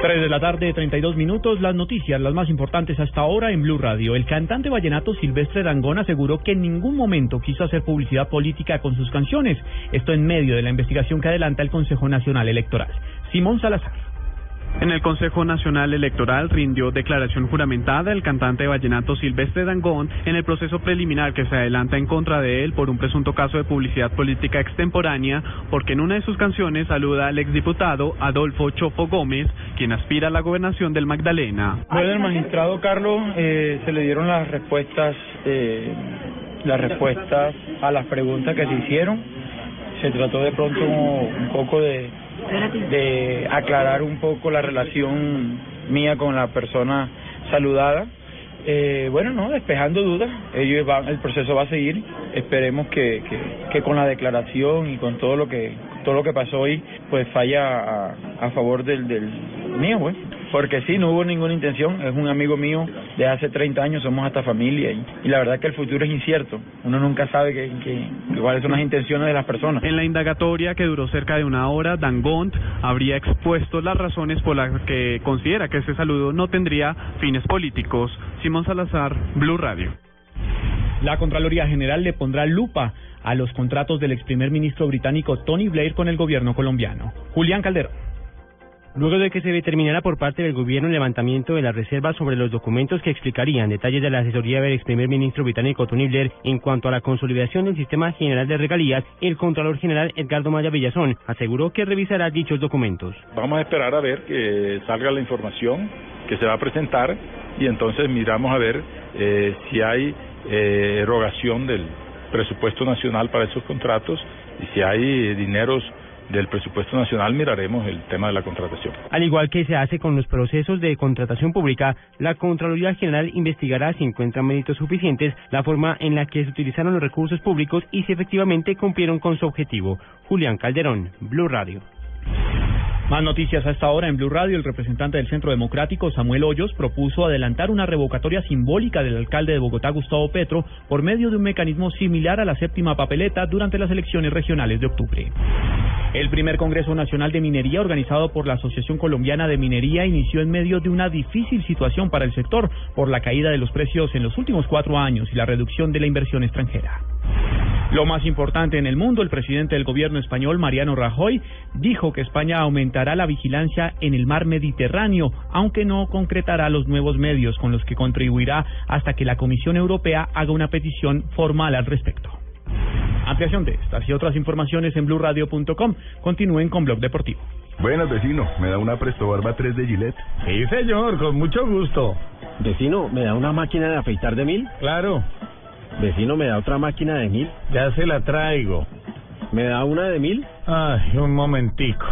3 de la tarde, 32 minutos. Las noticias, las más importantes hasta ahora en Blue Radio. El cantante vallenato Silvestre Dangón aseguró que en ningún momento quiso hacer publicidad política con sus canciones. Esto en medio de la investigación que adelanta el Consejo Nacional Electoral. Simón Salazar. En el Consejo Nacional Electoral rindió declaración juramentada el cantante vallenato Silvestre Dangón en el proceso preliminar que se adelanta en contra de él por un presunto caso de publicidad política extemporánea, porque en una de sus canciones saluda al exdiputado Adolfo Chofo Gómez, quien aspira a la gobernación del Magdalena. Bueno, el magistrado Carlos eh, se le dieron las respuestas, eh, las respuestas a las preguntas que se hicieron. Se trató de pronto un poco de, de aclarar un poco la relación mía con la persona saludada. Eh, bueno, no, despejando dudas, ellos van, el proceso va a seguir. Esperemos que, que, con la declaración y con todo lo que todo lo que pasó hoy, pues falla a, a favor del, del mío, pues. Porque sí, no hubo ninguna intención, es un amigo mío de hace 30 años, somos hasta familia y, y la verdad que el futuro es incierto, uno nunca sabe que, que- que cuáles son las intenciones de las personas. En la indagatoria que duró cerca de una hora, Dangont habría expuesto las razones por las que considera que ese saludo no tendría fines políticos. Simón Salazar, Blue Radio. La Contraloría General le pondrá lupa a los contratos del ex primer ministro británico Tony Blair con el gobierno colombiano. Julián Calderón. Luego de que se determinara por parte del gobierno el levantamiento de las reservas sobre los documentos que explicarían detalles de la asesoría del ex primer ministro británico Tony Blair en cuanto a la consolidación del sistema general de regalías, el Contralor General Edgardo Maya Villazón aseguró que revisará dichos documentos. Vamos a esperar a ver que salga la información que se va a presentar y entonces miramos a ver eh, si hay eh, erogación del presupuesto nacional para esos contratos y si hay dineros del presupuesto nacional miraremos el tema de la contratación. Al igual que se hace con los procesos de contratación pública, la Contraloría General investigará si encuentran méritos suficientes la forma en la que se utilizaron los recursos públicos y si efectivamente cumplieron con su objetivo. Julián Calderón, Blue Radio. Más noticias a esta hora en Blue Radio. El representante del Centro Democrático, Samuel Hoyos, propuso adelantar una revocatoria simbólica del alcalde de Bogotá, Gustavo Petro, por medio de un mecanismo similar a la séptima papeleta durante las elecciones regionales de octubre. El primer Congreso Nacional de Minería, organizado por la Asociación Colombiana de Minería, inició en medio de una difícil situación para el sector por la caída de los precios en los últimos cuatro años y la reducción de la inversión extranjera. Lo más importante en el mundo, el presidente del gobierno español, Mariano Rajoy, dijo que España aumentará la vigilancia en el mar Mediterráneo, aunque no concretará los nuevos medios con los que contribuirá hasta que la Comisión Europea haga una petición formal al respecto. Ampliación de estas y otras informaciones en blurradio.com. Continúen con Blog Deportivo. Buenas, vecino. ¿Me da una Presto Barba 3 de Gillette? Sí, señor, con mucho gusto. Vecino, ¿me da una máquina de afeitar de mil? Claro. Vecino, ¿me da otra máquina de mil? Ya se la traigo. ¿Me da una de mil? Ay, un momentico.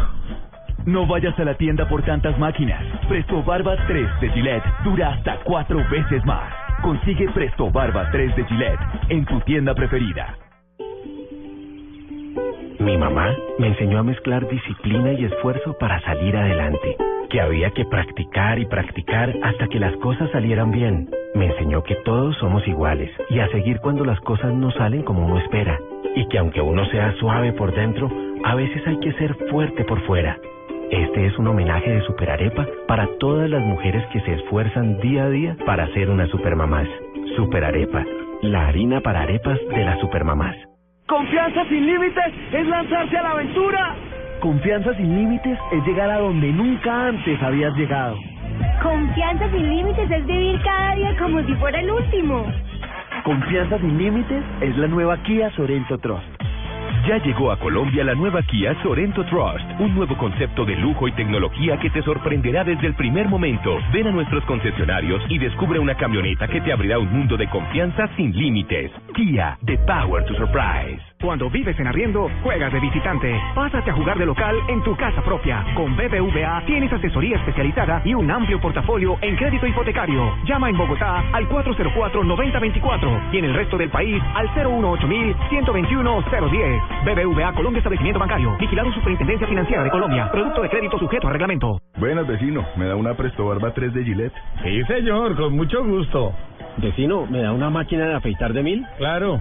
No vayas a la tienda por tantas máquinas. Presto Barba 3 de Gillette dura hasta cuatro veces más. Consigue Presto Barba 3 de Gillette en tu tienda preferida. Mi mamá me enseñó a mezclar disciplina y esfuerzo para salir adelante, que había que practicar y practicar hasta que las cosas salieran bien. Me enseñó que todos somos iguales y a seguir cuando las cosas no salen como uno espera, y que aunque uno sea suave por dentro, a veces hay que ser fuerte por fuera. Este es un homenaje de Superarepa para todas las mujeres que se esfuerzan día a día para ser unas supermamás. Superarepa, la harina para arepas de las supermamás. Confianza sin límites es lanzarse a la aventura. Confianza sin límites es llegar a donde nunca antes habías llegado. Confianza sin límites es vivir cada día como si fuera el último. Confianza sin límites es la nueva Kia Sorento Trust. Ya llegó a Colombia la nueva Kia Sorento Trust, un nuevo concepto de lujo y tecnología que te sorprenderá desde el primer momento. Ven a nuestros concesionarios y descubre una camioneta que te abrirá un mundo de confianza sin límites. Kia, the power to surprise. Cuando vives en arriendo, juegas de visitante. Pásate a jugar de local en tu casa propia. Con BBVA tienes asesoría especializada y un amplio portafolio en crédito hipotecario. Llama en Bogotá al 404-9024 y en el resto del país al 018-121-010. BBVA Colombia Establecimiento Bancario. Vigilado Superintendencia Financiera de Colombia. Producto de crédito sujeto a reglamento. Buenas, vecino. ¿Me da una Presto Barba 3 de Gillette? Sí, señor, con mucho gusto. Vecino, ¿me da una máquina de afeitar de mil? Claro.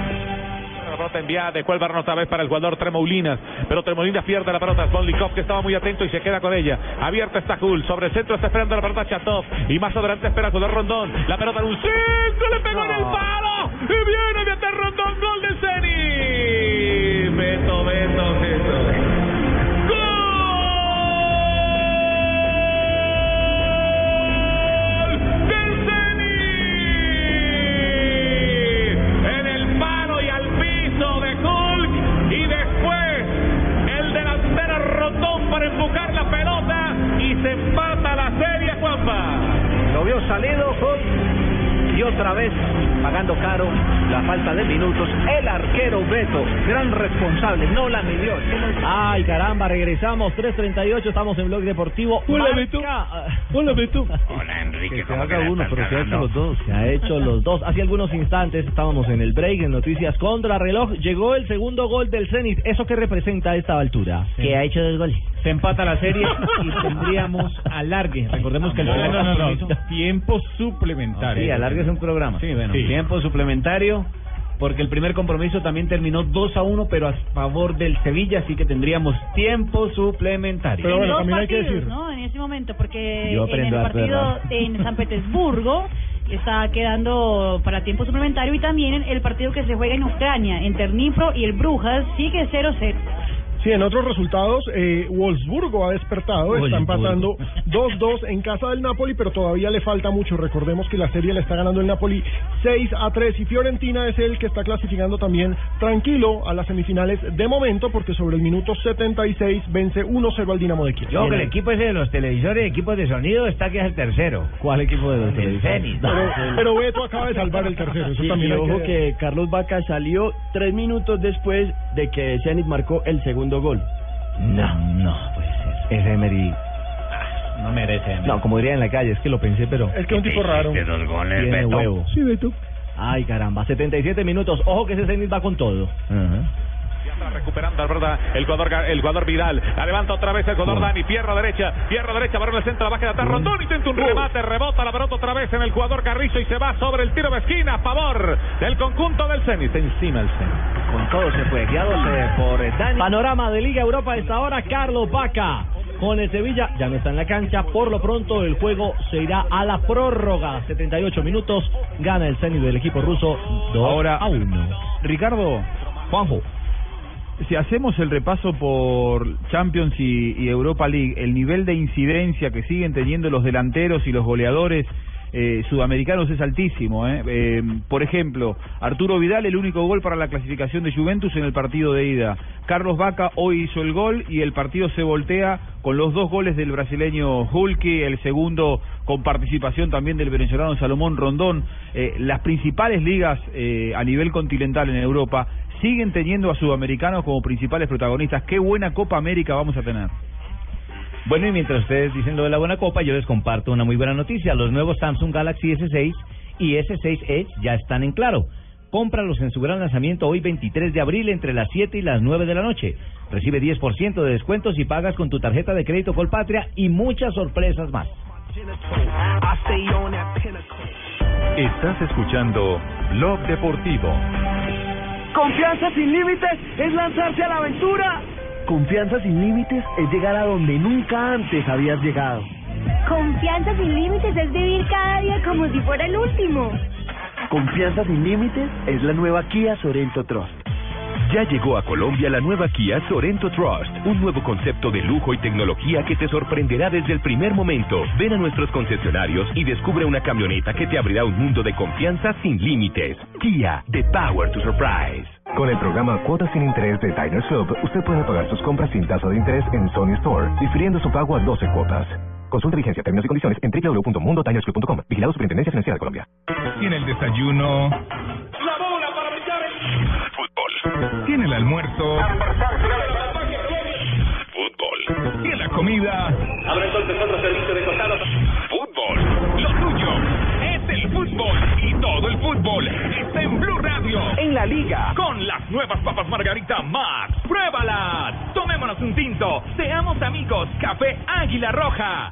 Pelota enviada de Cuelvar otra vez para el jugador Tremoulinas. Pero Tremoulinas pierde la pelota. Svolnikov que estaba muy atento y se queda con ella. Abierta está Kul. Sobre el centro está esperando la pelota Chatov. Y más adelante espera el jugador Rondón. La pelota en un centro. Le pegó en el palo. Y viene de atrás Rondón. Gol de Ceni. Beto, Beto, Beto. Para empujar la pelota y se empata la serie Juanpa. Lo vio salido Y otra vez, pagando caro la falta de minutos, el arquero Beto, gran responsable, no la midió. Ay, caramba, regresamos, 3.38, estamos en Blog Deportivo. Hola, Marca- Beto. Hola, Beto. Hola, Enrique. Que se haga uno, pero se ha hecho los dos. Se ha hecho los dos. Hace algunos instantes estábamos en el break en Noticias Contra Reloj. Llegó el segundo gol del Zenit. ¿Eso qué representa a esta altura? Que ha hecho dos goles. Se empata la serie y tendríamos alargue. Recordemos que el No, no, no, Tiempo suplementario. Sí, alargue es un programa. Sí, bueno. Tiempo suplementario, porque el primer compromiso también terminó 2 a 1, pero a favor del Sevilla, así que tendríamos tiempo suplementario. en dos partidos, ¿no? En este momento, porque Yo en el partido verdad. en San Petersburgo está quedando para tiempo suplementario y también en el partido que se juega en Ucrania, entre el Dnipro y el Brujas, sigue 0-0. Sí, en otros resultados, eh, Wolfsburgo ha despertado, está empatando 2-2 en casa del Napoli, pero todavía le falta mucho. Recordemos que la serie le está ganando el Napoli 6 a 3 y Fiorentina es el que está clasificando también tranquilo a las semifinales de momento, porque sobre el minuto 76 vence 1-0 al Dinamo de Kiev. Yo, que el equipo ese de los televisores, equipos de sonido, está que es el tercero. ¿Cuál equipo de los El televisores? Zenit. Pero, pero Beto acaba de salvar el tercero, eso Sí, también y ojo que... que Carlos Vaca salió tres minutos después de que Zenit marcó el segundo gol. No, no puede ser. Ese Emery. No merece. No, como diría en la calle, es que lo pensé, pero. Es que es un tipo raro. dos goles, Tiene Beto. huevo. Sí, Beto. Ay, caramba, 77 minutos. Ojo que ese Zenit va con todo. Recuperando, ¿verdad? El jugador, el jugador Vidal. La levanta otra vez el jugador Dani. Pierna derecha, pierna derecha, para el centro, baja de atrás. Rondón intenta un remate, rebota la pelota otra vez en el jugador Carrizo y se va sobre el tiro de esquina a favor del conjunto del Zenit. Encima el Zenit. Con todo se fue, guiado por eh, Dani. Panorama de Liga Europa esta hora, Carlos Vaca. Con el Sevilla ya no está en la cancha. Por lo pronto el juego se irá a la prórroga. 78 minutos. Gana el Zenit del equipo ruso 2 Ahora, a 1. Ricardo. Juanjo. Si hacemos el repaso por Champions y, Europa League, el nivel de incidencia que siguen teniendo los delanteros y los goleadores eh, sudamericanos es altísimo. ¿eh? Eh, por ejemplo, Arturo Vidal, el único gol para la clasificación de Juventus en el partido de ida. Carlos Vaca hoy hizo el gol y el partido se voltea con los dos goles del brasileño Hulki, el segundo con participación también del venezolano Salomón Rondón. Eh, las principales ligas eh, a nivel continental en Europa siguen teniendo a sudamericanos como principales protagonistas. Qué buena Copa América vamos a tener. Bueno, y mientras ustedes dicen lo de la buena copa, yo les comparto una muy buena noticia. Los nuevos Samsung Galaxy S6 y S6 Edge ya están en claro. Cómpralos en su gran lanzamiento hoy 23 de abril entre las 7 y las 9 de la noche. Recibe 10% de descuentos y pagas con tu tarjeta de crédito Colpatria y muchas sorpresas más. Estás escuchando Blog Deportivo. Confianza sin límites es lanzarse a la aventura. Confianza sin límites es llegar a donde nunca antes habías llegado. Confianza sin límites es vivir cada día como si fuera el último. Confianza sin límites es la nueva Kia Sorento Trust. Ya llegó a Colombia la nueva Kia Sorento Trust, un nuevo concepto de lujo y tecnología que te sorprenderá desde el primer momento. Ven a nuestros concesionarios y descubre una camioneta que te abrirá un mundo de confianza sin límites. Kia, the power to surprise. Con el programa Cuotas sin Interés de Diners Club, usted puede pagar sus compras sin tasa de interés en Sony Store, difiriendo su pago a 12 cuotas. Consulta vigencia, términos y condiciones en www.mundotinersclub.com. Vigilado Superintendencia Financiera de Colombia. Tiene el desayuno. La Fútbol. Tiene el almuerzo. Fútbol. Tiene la comida. Abre entonces otro servicio de costado. Fútbol. Lo tuyo es el fútbol. Y todo el fútbol está en Blue Radio. En la liga. Con las nuevas papas Margarita Max. ¡Pruébalas! Tomémonos un tinto. Seamos amigos. Café Águila Roja.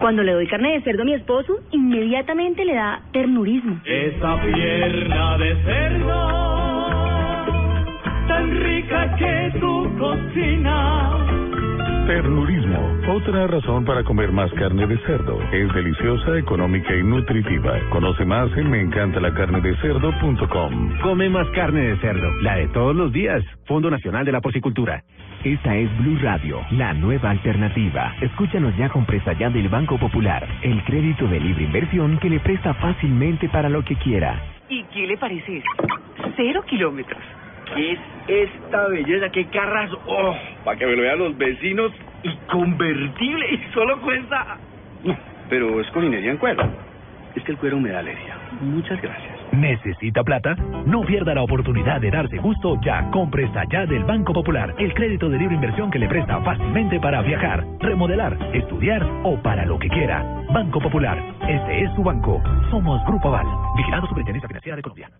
Cuando le doy carne de cerdo a mi esposo, inmediatamente le da ternurismo. Esa pierna de cerdo, tan rica que tú cocinas, Ternurismo, otra razón para comer más carne de cerdo. Es deliciosa, económica y nutritiva. Conoce más en meencantalacarnedecerdo.com. Come más carne de cerdo, la de todos los días. Fondo Nacional de la Porcicultura. Esta es Blue Radio, la nueva alternativa. Escúchanos ya con presta ya del Banco Popular, el crédito de libre inversión que le presta fácilmente para lo que quiera. ¿Y qué le parece? Cero kilómetros. ¿Qué es esta belleza? ¿Qué carras? ¡Oh! Para que me lo vean los vecinos. Y convertible. Y solo cuesta... No, pero es colinería en cuero. Es que el cuero me da alegría. Muchas gracias. ¿Necesita plata? No pierda la oportunidad de darse gusto ya. Compre ya del Banco Popular, el crédito de libre inversión que le presta fácilmente para viajar, remodelar, estudiar o para lo que quiera. Banco Popular, este es su banco. Somos Grupo Aval, vigilado Superintendencia Financiera de Colombia.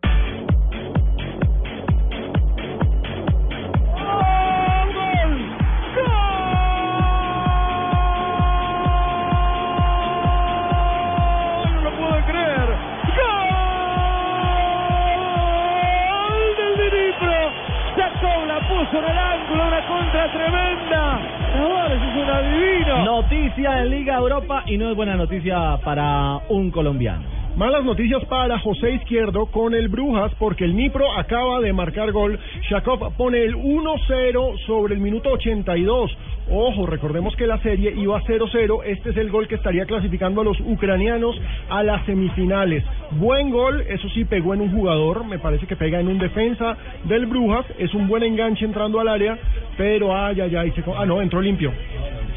Una tremenda. Es una divina. Noticia en Liga Europa y no es buena noticia para un colombiano. Malas noticias para José Izquierdo con el Brujas porque el Nipro acaba de marcar gol. Shakov pone el 1-0 sobre el minuto 82. Ojo, recordemos que la serie iba 0-0. Este es el gol que estaría clasificando a los ucranianos a las semifinales. Buen gol, eso sí, pegó en un jugador. Me parece que pega en un defensa del Brujas. Es un buen enganche entrando al área. Pero, ay, ay, ay. Se... Ah, no, entró limpio.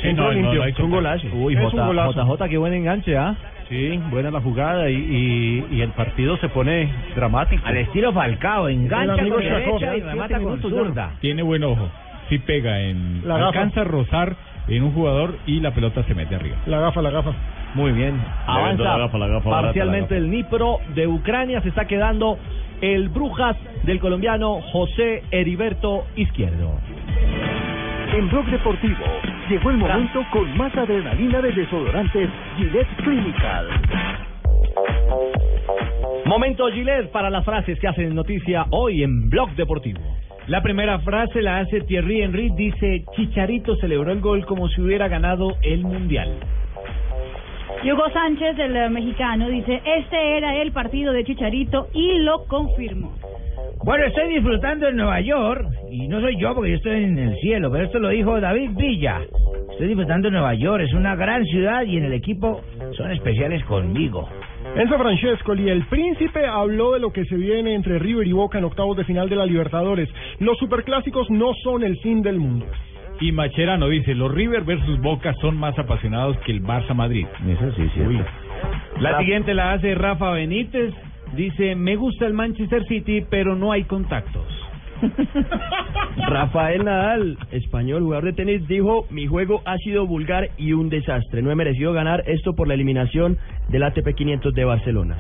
Entró limpio. es un golazo. Uy, Es J, un golazo. JJ, qué buen enganche, ¿ah? Sí, buena la jugada y, y, y el partido se pone dramático. Al estilo Falcao, engancha con derecha y remata con zurda. Tiene buen ojo. Sí pega en... La gafa. alcanza a rozar en un jugador y la pelota se mete arriba. La gafa, la gafa. Muy bien. Avanza la gafa, la gafa, parcialmente la el Nipro de Ucrania. Se está quedando el Brujas del colombiano José Heriberto Izquierdo. En Blog Deportivo llegó el momento con más adrenalina de desodorantes Gillette Clinical. Momento Gillette para las frases que hacen noticia hoy en Blog Deportivo. La primera frase la hace Thierry Henry, dice, Chicharito celebró el gol como si hubiera ganado el Mundial. Hugo Sánchez, el eh, mexicano, dice, este era el partido de Chicharito y lo confirmó. Bueno, estoy disfrutando en Nueva York, y no soy yo porque yo estoy en el cielo, pero esto lo dijo David Villa. Estoy disfrutando en Nueva York, es una gran ciudad y en el equipo son especiales conmigo. Enzo Francescoli, el príncipe, habló de lo que se viene entre River y Boca en octavos de final de la Libertadores. Los superclásicos no son el fin del mundo. Y Macherano dice, los River versus Boca son más apasionados que el Barça Madrid. Eso sí, sí. La siguiente la hace Rafa Benítez, dice, me gusta el Manchester City, pero no hay contactos. Rafael Nadal, español, jugador de tenis, dijo, mi juego ha sido vulgar y un desastre. No he merecido ganar esto por la eliminación del ATP 500 de Barcelona.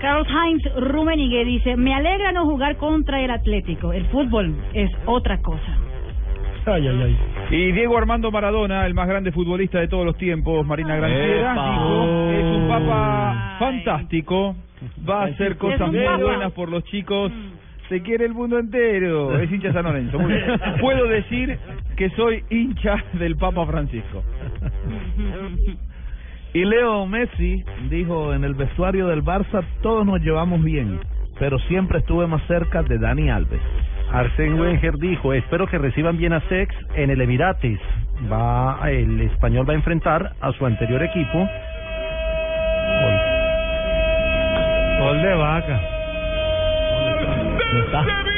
Carlos Heinz Rummenigge dice, me alegra no jugar contra el Atlético. El fútbol es otra cosa. Ay, ay, ay. Y Diego Armando Maradona, el más grande futbolista de todos los tiempos, Marina Granciera, Epa. dijo, es un papa fantástico, va a hacer cosas muy buenas por los chicos. Se quiere el mundo entero. Es hincha de San Lorenzo. Muy bien. Puedo decir que soy hincha del Papa Francisco. Y Leo Messi dijo en el vestuario del Barça, todos nos llevamos bien, pero siempre estuve más cerca de Dani Alves. Arsène Wenger dijo, espero que reciban bien a Sex en el Emirates. Va, el español va a enfrentar a su anterior equipo. Gol de vaca. Sevilla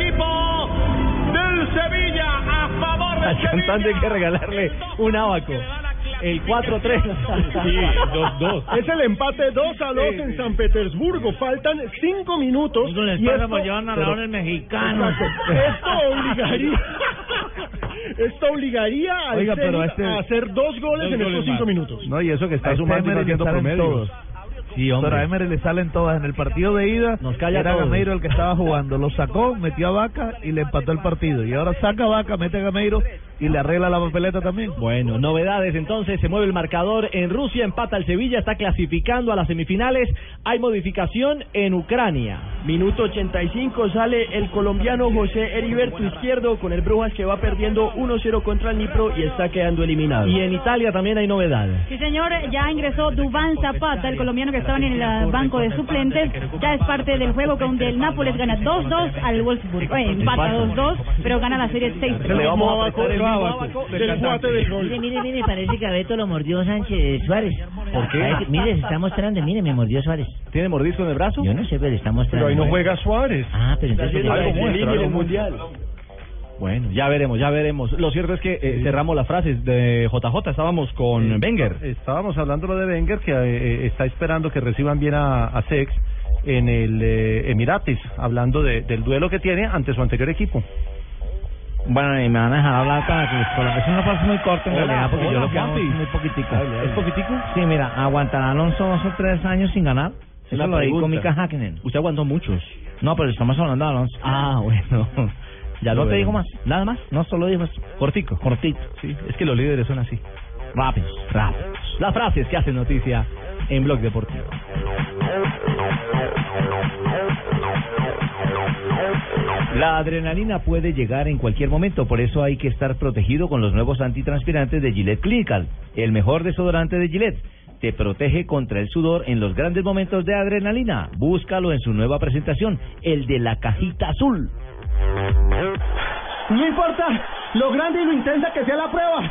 equipo del Sevilla a favor A del Cantante hay que regalarle un abaco. El 4-3. Sí, 2-2. Es el empate 2 a 2 en San Petersburgo. Faltan 5 minutos. Les y esto- llevar narradores pero- mexicanos. Exacto. Esto obligaría. Esto obligaría al Oiga, pero este- a hacer dos goles Dos en estos goles 5 más. minutos. No, y eso que está Este sumando y haciendo promedios. todos. Sí, hombre. Pero a Emery le salen todas. En el partido de ida Nos calla era todos. Gameiro el que estaba jugando. Lo sacó, metió a Vaca y le empató el partido. Y ahora saca a Vaca, mete a Gameiro y le arregla la papeleta también. Bueno, novedades entonces, se mueve el marcador en Rusia, empata el Sevilla, está clasificando a las semifinales, hay modificación en Ucrania. Minuto 85 sale el colombiano José Heriberto Izquierdo con el Brujas que va perdiendo 1-0 contra el Nipro y está quedando eliminado. Y en Italia también hay novedad. Sí, señor, ya ingresó Dubán Zapata, el colombiano que estaba en el ah, banco de suplentes. Ya es parte del juego donde el Nápoles gana 2-2 al Wolfsburg. Eh, empata 2-2, pero gana la serie 6 Del guate del gol. Mire, mire, mire, parece que a Beto lo mordió Sánchez Suárez. ¿Por qué? Ay, Mire, se está mostrando, mire, me mordió Suárez. ¿Tiene mordisco en el brazo? Yo no sé, pero le está mostrando. Pero ahí no juega Suárez. Ah, pero entonces... Algo muestra, algo mundial. Bueno, ya veremos, ya veremos. Lo cierto es que eh, cerramos las frases de JJ, estábamos con Wenger. Estábamos hablando de Wenger, que eh, está esperando que reciban bien a, a Sex en el eh, Emirates, hablando de- del duelo que tiene ante su anterior equipo. Bueno, y me van a dejar hablar para que con que es una muy corta en Hola, realidad, porque hola, yo lo que hago es muy poquitico. ¿Es poquitico? Sí, mira, aguantará Alonso dos o tres años sin ganar. Eso Una lo dijo. Mika Hakkinen. Usted aguantó muchos. No, pero estamos hablando de Alonso. Ah, bueno. Ya no te digo más, nada más, no solo digo eso. Cortico. Cortito. Sí, es que los líderes son así. Rápidos, rápidos. Las frases que hacen noticia en Blog Deportivo. La adrenalina puede llegar en cualquier momento, por eso hay que estar protegido con los nuevos antitranspirantes de Gillette Clinical, el mejor desodorante de Gillette. Te protege contra el sudor en los grandes momentos de adrenalina. Búscalo en su nueva presentación, el de la cajita azul. No importa lo grande y lo intensa que sea la prueba.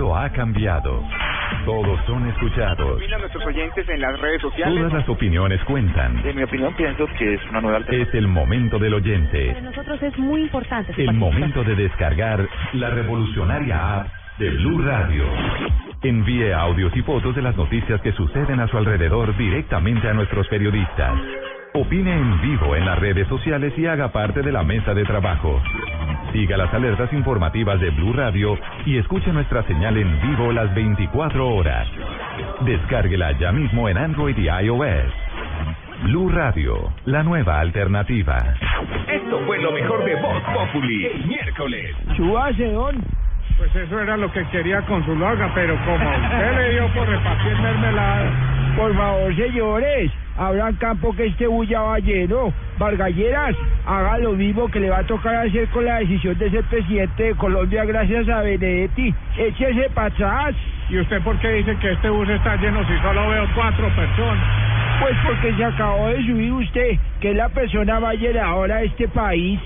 Mundo ha cambiado. Todos son escuchados. a nuestros oyentes en las redes sociales. Todas las opiniones cuentan. En mi opinión, pienso que es una nueva. Es el momento del oyente. Para nosotros es muy importante. El momento de descargar la revolucionaria app de Blue Radio. Envíe audios y fotos de las noticias que suceden a su alrededor directamente a nuestros periodistas. Opine en vivo en las redes sociales y haga parte de la mesa de trabajo. Siga las alertas informativas de Blue Radio y escuche nuestra señal en vivo las 24 horas. Descárguela ya mismo en Android y iOS. Blue Radio, la nueva alternativa. Esto fue lo mejor de Voz Populi. El miércoles. Chubase, don. Pues eso era lo que quería con su loga, pero como usted le dio por repartir mermelada. Por favor, señores, abran campo que este bulla va lleno. Vargalleras, haga lo mismo que le va a tocar hacer con la decisión de ser presidente de Colombia gracias a Benedetti. Échese para atrás. ¿Y usted por qué dice que este bus está lleno si solo veo cuatro personas? Pues porque se acabó de subir usted, que es la persona más llenadora de este país.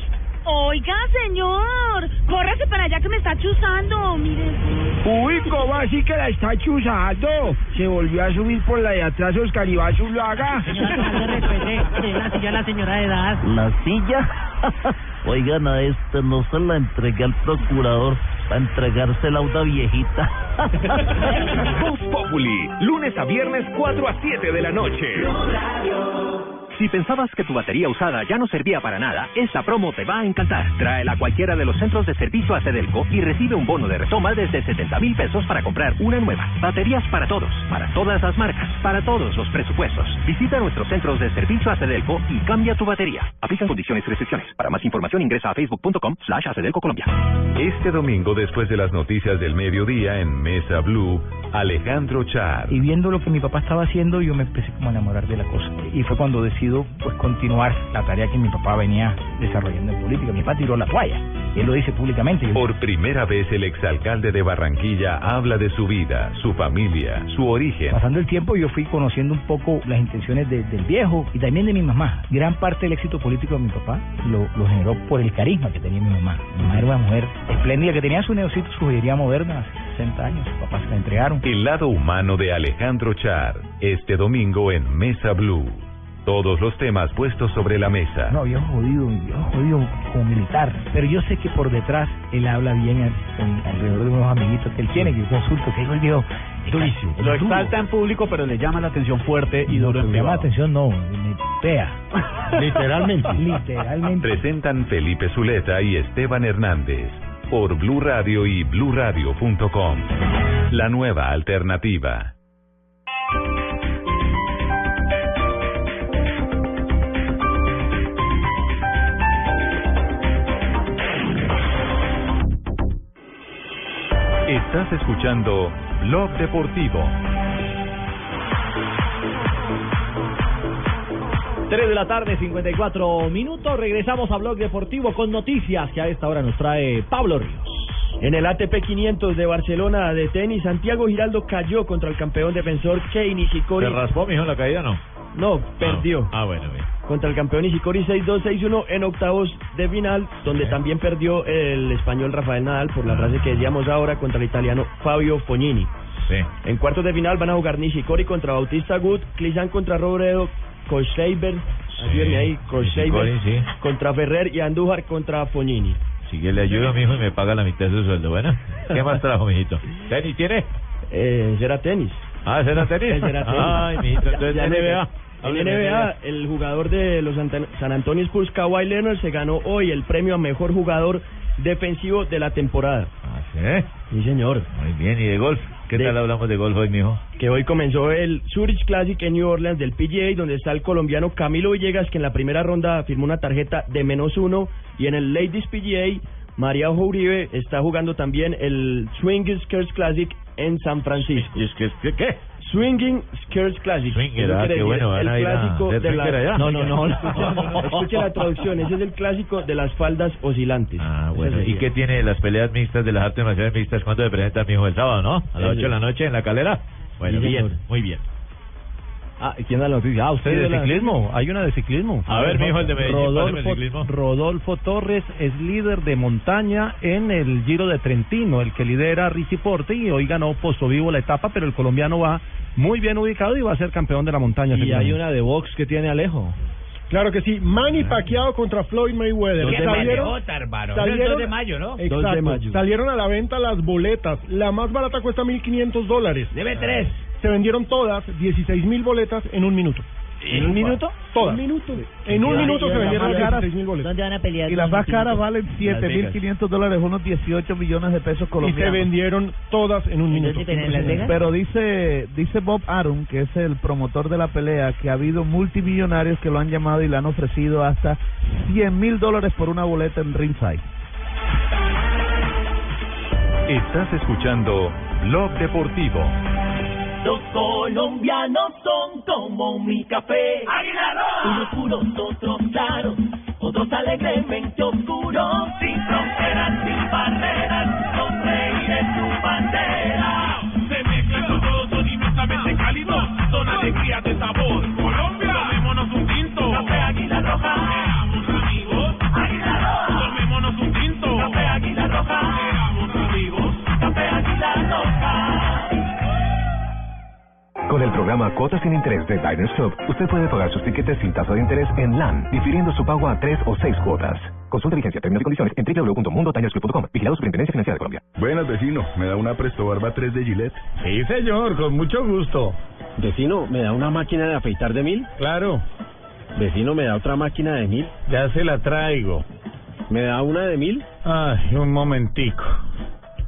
Oiga, señor, córrase para allá que me está chuzando, mire. Uy, ¿cómo así que la está chuzando? Se volvió a subir por la de atrás Oscar Iván Zuluaga. la silla a la señora de edad. ¿La silla? Oigan, a esta no se la entregué al procurador para entregársela a una viejita. Voz Populi, lunes a viernes 4 a 7 de la noche. Si pensabas que tu batería usada ya no servía para nada, esta promo te va a encantar. Tráela a cualquiera de los centros de servicio a Cedelco y recibe un bono de retoma desde 70 mil pesos para comprar una nueva. Baterías para todos, para todas las marcas, para todos los presupuestos. Visita nuestros centros de servicio a Cedelco y cambia tu batería. Aplican condiciones y restricciones. Para más información ingresa a facebook.com slash Acedelco Colombia. Este domingo, después de las noticias del mediodía en Mesa Blue, Alejandro Char. Y viendo lo que mi papá estaba haciendo, yo me empecé como a enamorar de la cosa. Y fue cuando decidí pues continuar la tarea que mi papá venía desarrollando en política. Mi papá tiró la toalla. Y él lo dice públicamente. Por primera vez el exalcalde de Barranquilla habla de su vida, su familia, su origen. Pasando el tiempo yo fui conociendo un poco las intenciones de- del viejo y también de mi mamá. Gran parte del éxito político de mi papá lo, lo generó por el carisma que tenía mi mamá. Mi mamá era una mujer espléndida que tenía su negocio, su joyería moderna hace 60 años. Sus papás se la entregaron. El lado humano de Alejandro Char, este domingo en Mesa Blue. Todos los temas puestos sobre la mesa. No, viejo jodido, viejo jodido como militar. Pero yo sé que por detrás él habla bien al- en- alrededor de unos amiguitos que él tiene, que yo consulto, que el viejo... Durísimo. Lo exalta en público, pero le llama la atención fuerte y duro en llama la atención, no, me pea. Literalmente. Literalmente. Presentan Felipe Zuleta y Esteban Hernández por Blue Radio y bluradio.com. La nueva alternativa. Estás escuchando Blog Deportivo. 3 de la tarde, 54 minutos. Regresamos a Blog Deportivo con noticias que a esta hora nos trae Pablo Ríos. En el ATP 500 de Barcelona de tenis, Santiago Giraldo cayó contra el campeón defensor Kei Nishikori. ¿Se raspó, mijo, en la caída no? No, perdió. Ah, bueno, bien. Contra el campeón Nishikori 6-2, 6-1 en octavos de final, donde también perdió el español Rafael Nadal por la frase que decíamos ahora contra el italiano Fabio Fognini. Sí. En cuartos de final van a jugar Nishikori contra Bautista Gut, Klisan contra Robredo, Kohlschreiber, ayúdenme ahí, sí. contra Ferrer y Andújar contra Fognini. Si que le ayudo, mijo, y me paga la mitad de su sueldo. Bueno, ¿qué más trajo, mijito? ¿Tenis tiene? Eh, será tenis. Ah, ¿será tenis? Será tenis. Ay, mijito, entonces Ya NBA. En NBA, el jugador de los San Antonio Spurs, Kawhi Leonard, se ganó hoy el premio a mejor jugador defensivo de la temporada. Ah, ¿sí? Sí, señor. Muy bien, ¿y de golf? ¿Qué De- tal hablamos de golf hoy, mijo? Que hoy comenzó el Zurich Classic en New Orleans del PGA, donde está el colombiano Camilo Villegas, que en la primera ronda firmó una tarjeta de menos uno. Y en el Ladies PGA, María Ojo Uribe está jugando también el Swing Skirts Classic en San Francisco. ¿Qué? qué? Swinging Skirts Classic. Swinger, ah, qué bueno, van el a ir a clásico hacer de swinger la... No, no, no. No. Escuche la traducción. Ese es el clásico de las faldas oscilantes. Ah, bueno. ¿Y qué tiene las peleas mixtas de las artes marciales mixtas? ¿Cuándo se presenta, mijo? El sábado, ¿no? A las Sí, 8 de la noche en la calera. Bueno, Sí, bien, señor. muy bien. Ah, ¿quién da la noticia? Ah, Sí, usted de de la- ciclismo, hay una de ciclismo. A ver, mijo, el de Medellín, páseme el Rodolfo, ciclismo. Rodolfo Torres es líder de montaña en el Giro de Trentino, el que lidera Richie Porte y hoy ganó Pozo Vivo la etapa, pero el colombiano va muy bien ubicado y va a ser campeón de la montaña. Y hay una de box que tiene Alejo. Claro que sí. Manny Pacquiao contra Floyd Mayweather. De Salieron- salieron- de mayo, ¿no? Exacto. De mayo. Salieron a la venta las boletas. La más barata cuesta 1.500 dólares. Debe tres. Se vendieron todas, 16.000 boletas en un minuto. ¿En un minuto? Todas. Un minuto. En un minuto se vendieron más caras- 16.000 boletas. ¿Dónde van a pelear? Y las más caras Las valen 7.500 dólares, unos 18 millones de pesos Y se colombianos. vendieron todas en un minuto. Las? Pero dice dice Bob Arum, que es el promotor de la pelea, que ha habido multimillonarios que lo han llamado y le han ofrecido hasta 100 mil dólares por una boleta en ringside. Estás escuchando Blog Deportivo. Los colombianos son como mi café. Unos puros, otros claros, otros alegremente oscuros. Sin fronteras, sin barreras, con reír en su bandera. Con el programa Cuotas sin Interés de Diners Club, usted puede pagar sus tiquetes sin tasa de interés en LAN, difiriendo su pago a tres o seis cuotas. Consulta vigencia, términos y condiciones en www.mundotinersclub.com. Vigilado Superintendencia Financiera de Colombia. Buenas, vecino. ¿Me da una Presto Barba 3 de Gillette? Sí, señor, con mucho gusto. Vecino, ¿me da una máquina de afeitar de mil? Claro, Vecino, ¿me da otra máquina de mil? ya se la traigo. ¿Me da una de mil? Ay, un momentico.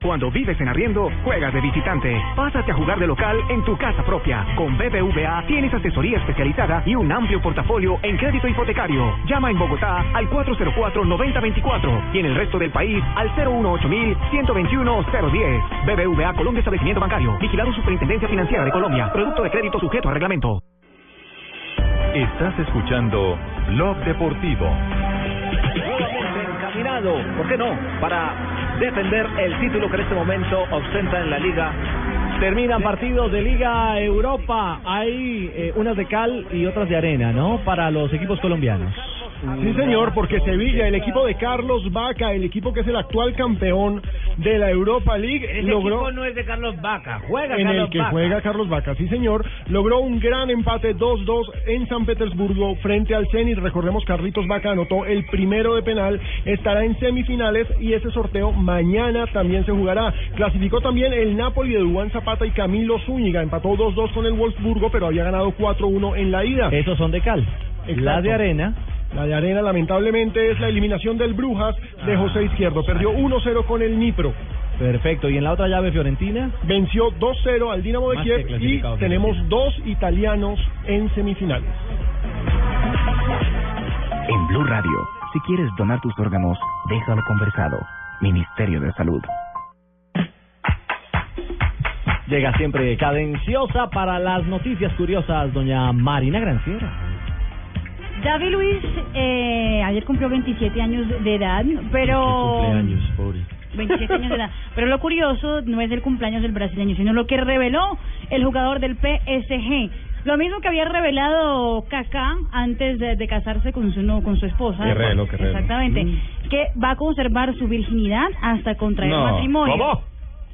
Cuando vives en arriendo, juegas de visitante. Pásate a jugar de local en tu casa propia. Con BBVA tienes asesoría especializada y un amplio portafolio en crédito hipotecario. Llama en Bogotá al 404-9024 y en el resto del país al 018-121-010. BBVA Colombia Establecimiento Bancario. Vigilado Superintendencia Financiera de Colombia. Producto de crédito sujeto a reglamento. Estás escuchando Blog Deportivo. Nuevamente encaminado, ¿por qué no? Para defender el título que en este momento ostenta en la liga. Terminan partidos de Liga Europa. Hay eh, unas de cal y otras de arena, ¿no? Para los equipos colombianos. Sí, señor, porque Sevilla, el equipo de Carlos Vaca, el equipo que es el actual campeón de la Europa League, Ese logró equipo no es de Carlos Vaca, juega en Carlos el que Vaca. juega Carlos Vaca, sí señor, logró un gran empate 2-2 en San Petersburgo frente al Zenit. Recordemos Carlitos Vaca anotó el primero de penal, estará en semifinales y ese sorteo mañana también se jugará. Clasificó también el Napoli de Dubán Zapata y Camilo Zúñiga, empató 2-2 con el Wolfsburgo, pero había ganado 4-1 en la ida. Esos son de cal. La de arena. La de arena lamentablemente es la eliminación del Brujas de Ah. José Izquierdo. Perdió 1-0 con el Nipro. Perfecto. ¿Y en la otra llave Fiorentina? Venció 2-0 al Dinamo de Kiev y tenemos dos italianos en semifinales. En Blue Radio, si quieres donar tus órganos, déjalo conversado. Ministerio de Salud. Llega siempre cadenciosa para las noticias curiosas, doña Marina Granciera. David Luis eh, ayer cumplió 27 años de edad, pero... pobre. 27 años de edad. Pero lo curioso no es el cumpleaños del brasileño, sino lo que reveló el jugador del PSG. Lo mismo que había revelado Kaká antes de, de casarse con su no, con su esposa. Exactamente. Mm. Que va a conservar su virginidad hasta contraer No. matrimonio. ¿Cómo?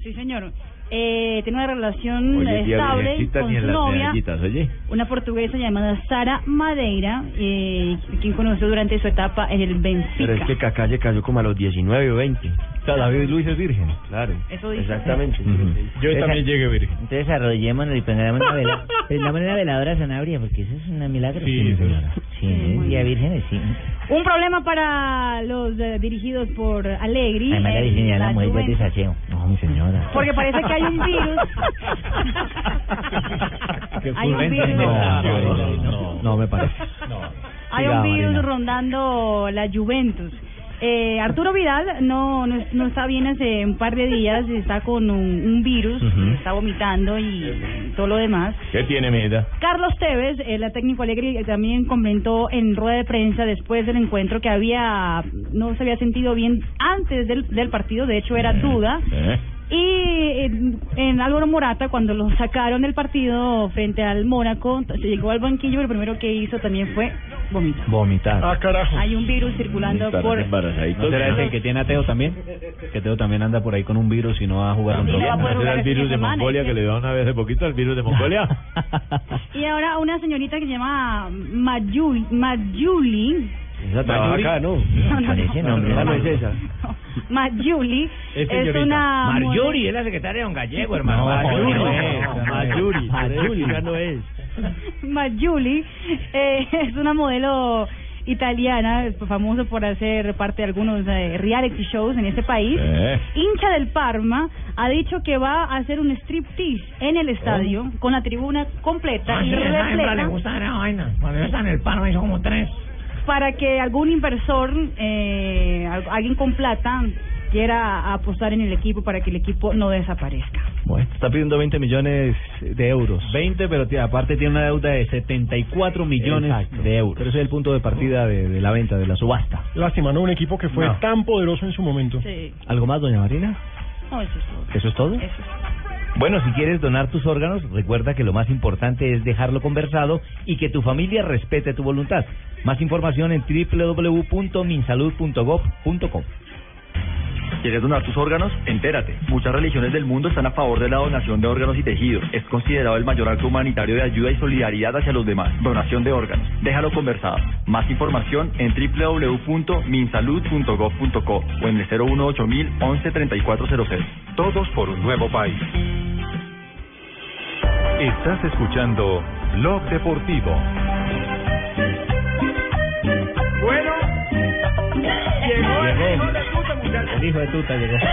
Sí, señor. Eh, tiene una relación Oye, estable con su novia oye. una portuguesa llamada Sara Madeira, eh, quien conoció durante su etapa en el Benfica. Pero es que Kaká se casó como a los 19 o 20. O sea, David Luis es virgen. Claro. Eso dice. Exactamente. Yo Esa- también llegué virgen. Entonces arrodillémonos y pongamos una vela. Prendamos una veladora Sanabria, porque eso es un milagro. Sí, señora. Sí, día vírgenes, sí. Un problema para los eh, dirigidos por. Además la la mujer desaseo. No, mi señora. Porque parece que hay un virus. Hay un virus. No, no, no, no me parece. Hay un virus rondando la Juventus. Eh, Arturo Vidal no, no no está bien hace un par de días, está con un, un virus, Ujú. está vomitando y todo lo demás. ¿Qué tiene, mira? Carlos Tevez, el técnico Alegre, también comentó en rueda de prensa después del encuentro que había no se había sentido bien antes del, del partido, de hecho era duda. ¿Eh? Y en, en Álvaro Morata, cuando lo sacaron del partido frente al Mónaco, se llegó al banquillo y lo primero que hizo también fue vomitar. Vomitar. Ah, carajo. Hay un virus circulando por... ¿No será ese que tiene a Teo también? Que Teo también anda por ahí con un virus y no va a jugar También contra no va a poder ¿Será el este virus de de Mongolia que le dio una vez hace poquito, el virus de Mongolia? Y ahora una señorita que se llama Mayuli, Mayuli Esa trabaja acá, ¿no? No, no, Con no. nombre. Esa no es esa. Mayuli Es es una Marjorie es la secretaria de un gallego, hermano. No, Marjorie no, es. Marjorie. Marjorie. Esa no es. Mayuli eh, es una modelo italiana, famosa por hacer parte de algunos eh, reality shows en este país. Eh. Hincha del Parma, ha dicho que va a hacer un striptease en el estadio con la tribuna completa Ah, y sí, repleta le gusta la vaina. Cuando yo estaba en el paro hizo como tres. Para que algún inversor, eh, al- alguien con plata, quiera apostar en el equipo para que el equipo no desaparezca. Bueno, está pidiendo 20 millones de euros. 20, pero tía, aparte tiene una deuda de 74 millones Exacto. de euros. Pero ese es el punto de partida de, de la venta, de la subasta. Lástima, ¿no? Un equipo que fue No. tan poderoso en su momento. Sí. ¿Algo más, doña Marina? No, eso es todo. ¿Eso es todo? Eso es Bueno, si quieres donar tus órganos, recuerda que lo más importante es dejarlo conversado y que tu familia respete tu voluntad. Más información en www.minsalud.gov.com. ¿Quieres donar tus órganos? Entérate. Muchas religiones del mundo están a favor de la donación de órganos y tejidos. Es considerado el mayor acto humanitario de ayuda y solidaridad hacia los demás. Donación de órganos. Déjalo conversado. Más información en www.minsalud.gov.co o en el 018 11 3400. Todos por un nuevo país. Estás escuchando Blog Deportivo. Llegó el hijo de tuta llegó.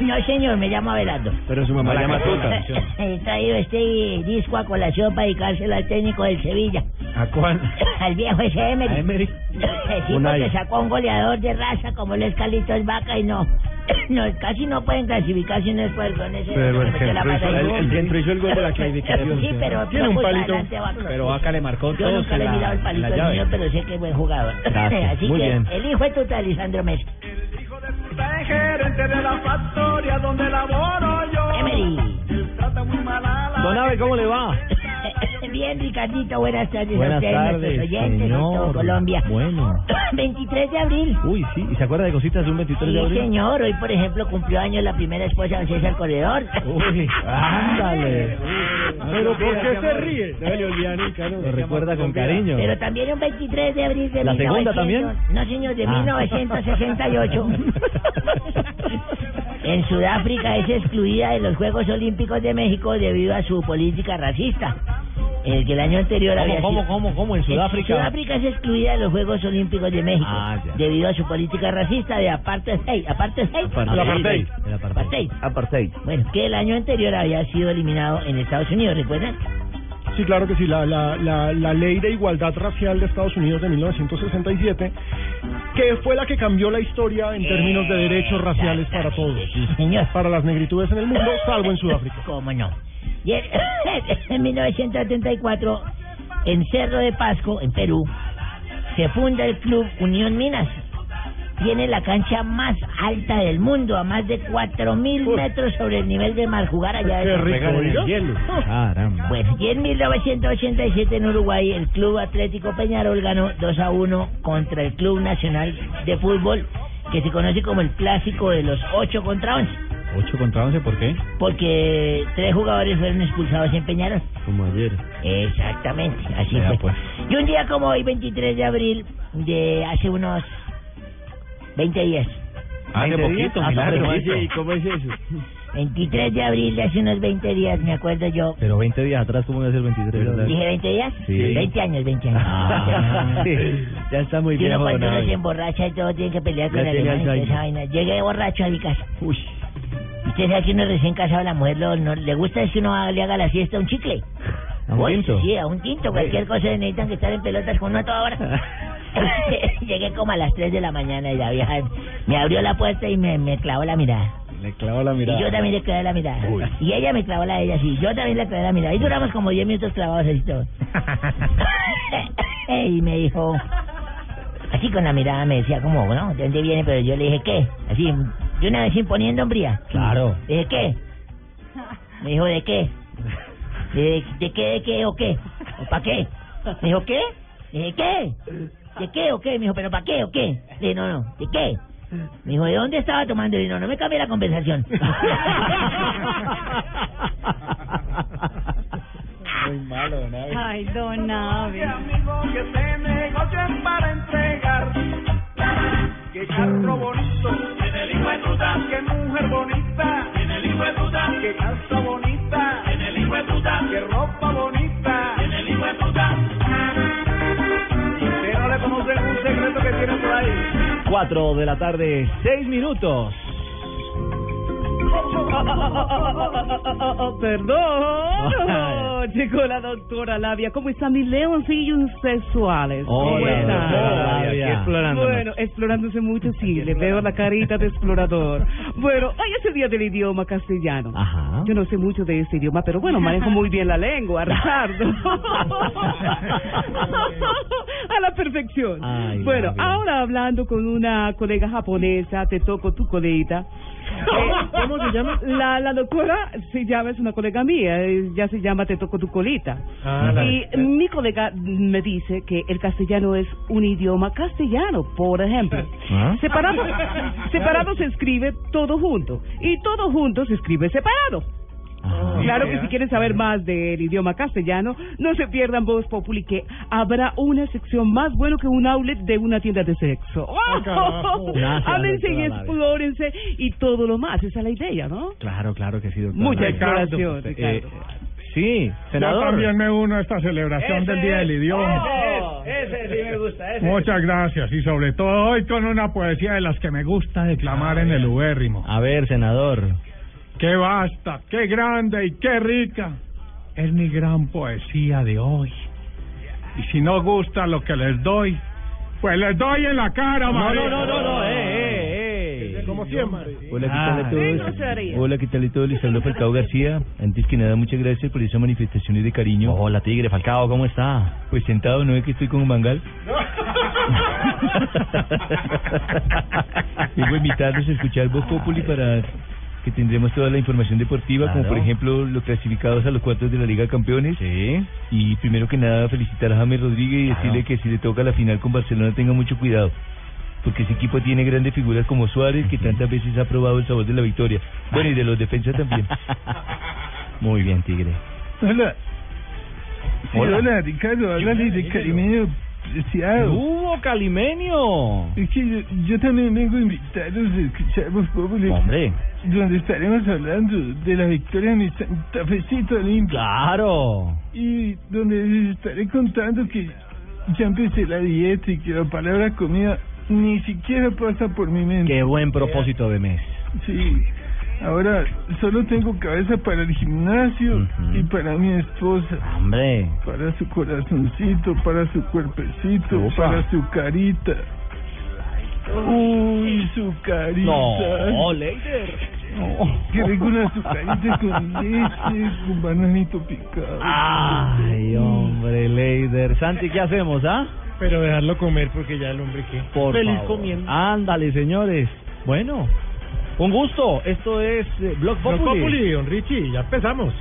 No, señor, me llamo Abelardo. Pero su mamá la llama tuta. He traído este disco a colación para dedicárselo al técnico del Sevilla. ¿A cuál? Al viejo ese Emery. A Emery. Sí, porque sacó un goleador de raza como el Carlitos Vaca y no, no, casi no pueden clasificar si no es por el con ese. Pero el centro hizo- el- gol. el centro hizo el gol de la clasificación. Sí, pero Tiene un palito. Pero Vaca le marcó Yo todos nunca le he mirado el palito mío, pero sé que es buen jugador. Gracias, Así muy que bien. el hijo es tuta, Lisandro Messi. gerente de la factoria donde laboro yo. Emery. Trata muy mal a la Don Abe, ¿cómo le va? Bien, Ricardito, buenas tardes Buenas a ustedes, tardes, nuestros oyentes de señor. todo Colombia. Bueno. 23 de abril. Uy, sí. ¿Y se acuerda de cositas de un 23 de Sí, abril? señor, hoy por ejemplo cumplió años la primera esposa de César Corredor. Uy, ándale. Pero ¿por qué se ríe? Lo recuerda con cariño. Pero también un 23 de abril de ¿La segunda 1900 también? No, señor, de Ah. 1968. en Sudáfrica es excluida de los Juegos Olímpicos de México debido a su política racista. El que el año anterior ¿Cómo, había cómo, sido- cómo, cómo? ¿En Sudáfrica? Sudáfrica es excluida de los Juegos Olímpicos de México Ah, debido a su política racista de apartheid. ¿Apartheid? Apartheid. Apartheid. Apartheid. Apartheid. Apartheid. Bueno, que el año anterior había sido eliminado en Estados Unidos, ¿recuerdan? Sí, claro que sí. La, la, la, la ley de igualdad racial de Estados Unidos de 1967, que fue la que cambió la historia en términos de derechos raciales para todos. señor. Para las negritudes en el mundo, salvo en Sudáfrica. ¿Cómo no? Y en, en 1974, en Cerro de Pasco, en Perú, se funda el club Unión Minas. Tiene la cancha más alta del mundo, a más de 4.000 metros sobre el nivel del mar. Jugar allá Qué rico, en el hielo. Caramba. Bueno, y en 1987 en Uruguay el Club Atlético Peñarol ganó 2 a 1 contra el Club Nacional de Fútbol, que se conoce como el clásico de los 8 contra 11, 8 contra 11, ¿por qué? porque tres jugadores fueron expulsados en Peñarol. Como ayer. Exactamente, así Vea, fue. pues. Y un día como hoy, 23 de abril, de hace unos 20 días. Hace 20 poquito, días. milagro. Ah, ¿cómo es- ¿Cómo es eso? 23 de abril de hace unos 20 días, me acuerdo yo. Pero 20 días atrás, ¿cómo iba a ser 23? ¿verdad? ¿Dije 20 días? Sí. 20 años, 20 años. Ah, sí. Ya está muy bien. uno cuando uno se emborracha y todo tiene que pelear Ya con el tiene alemán y toda Alzheimer. esa vaina. Llegué borracho a mi casa. Uy. Usted sabe que uno recién casado, la mujer lo, no, le gusta es que uno le haga la fiesta a un chicle. ¿A un tinto? Sí, a un tinto. Cualquier cosa necesitan que estar en pelotas con uno a toda hora. Llegué como a las 3 de la mañana y la vieja me abrió la puerta y me, me clavó la mirada. Le clavó la mirada. Y yo también le clavé la mirada. Uy. Y ella me clavó la de ella, sí. Yo también le clavé la mirada. Y duramos como 10 minutos clavados así todos. y me dijo, así con la mirada me decía como, ¿no? ¿De dónde viene? Pero yo le dije, ¿qué? Así, de una vez imponiendo hombría. Claro. Dije, ¿qué? Me dijo, ¿de qué? ¿De, de qué, de qué o qué? ¿O para qué? Me dijo, ¿qué? Dije, ¿qué? ¿De qué o qué? Me dijo, ¿pero para qué o qué? Le dije, no, no, ¿de qué? Me dijo, ¿de dónde estaba tomando? Le dije, no, no me cambie la conversación. Muy malo, don Abe. Ay, don Abe. que se negocien para entregar. Qué carro bonito, en el hijo de puta. Qué mujer bonita, en el hijo de puta. Qué casa bonita, en el hijo de puta. Qué ropa bonita, en el hijo de puta. Usted no le conoce un secreto que tiene por ahí. 4 de la tarde, 6 minutos. Perdón, llegó la doctora Labia. ¿Cómo están mis leoncillos sexuales? ¿Cómo Hola, están? Bueno, explorándose mucho, sí, le veo la carita de explorador. Bueno, hoy es el día del idioma castellano. Ajá. Yo no sé mucho de este idioma, pero bueno, manejo muy bien la lengua, Ricardo. A la perfección. Ay, bueno, Labia. ahora hablando con una colega japonesa, te toco tu colita. ¿Cómo se llama? La, la doctora se llama, es una colega mía, eh, ya se llama Te toco tu colita. Ah, la- y mi colega me dice que el castellano es un idioma castellano, por ejemplo. ¿Ah? Separado, separado se escribe todo junto y todo junto se escribe separado. Claro que si quieren saber más del idioma castellano, no se pierdan Voz Populi, que habrá una sección más bueno que un outlet de una tienda de sexo. Gracias, Háblense y explórense y todo lo más. Esa es la idea, ¿no? Claro, claro que sí, doctor. Mucha exploración, eh, Ricardo. sí, senador. Yo también me uno a esta celebración del Día del Idioma. Ese sí me gusta, ese. Muchas gracias y sobre todo hoy con una poesía de las que me gusta declamar en el ubérrimo. A ver, senador. Qué vasta, qué grande y qué rica es mi gran poesía de hoy. Y si no gusta lo que les doy, pues les doy en la cara, No, no, no, no, no, eh, eh, eh. Como siempre. Hola, ¿qué Ah. tal a Sí, todos? Hola, ¿qué tal a todos? Les habló Falcao García. Antes que nada, muchas gracias por esas manifestaciones de cariño. Hola, Tigre. Falcao, ¿cómo está? Pues sentado, ¿no ve que estoy con un mangal? Vengo a invitarlos a escuchar Voz Populi para que tendremos toda la información deportiva, como por ejemplo los clasificados a los cuartos de la Liga de Campeones. Y primero que nada felicitar a James Rodríguez y decirle que si le toca la final con Barcelona tenga mucho cuidado. Porque ese equipo tiene grandes figuras como Suárez, que tantas veces ha probado el sabor de la victoria. Bueno, y de los defensas también. Muy bien, Tigre. Hola. Sí, Hola. hola, Ricardo. De Carimeño Preciado. ¡Hugo Calimenio! Es que yo, yo también vengo a invitarlos a escuchar Voz. Hombre. Donde estaremos hablando de la victoria de mi Santa Olimpia. ¡Claro! Y donde les estaré contando que ya empecé la dieta y que la palabra comida ni siquiera pasa por mi mente. Qué buen propósito de mes. Sí. Ahora solo tengo cabeza para el gimnasio y para mi esposa. Hombre. Para su corazoncito, para su cuerpecito, Ufa. para su carita. Uy, su carita. No, Leider. Que rico una azucarita con leche, con bananito picado. Ay, hombre, Leider. Santi, ¿qué hacemos, ah? Pero dejarlo comer porque ya el hombre que... Por Feliz favor. comiendo. Ándale, señores. Bueno, un gusto. Esto es eh, Blog Populi. Blog Populi, don Richie. Ya empezamos.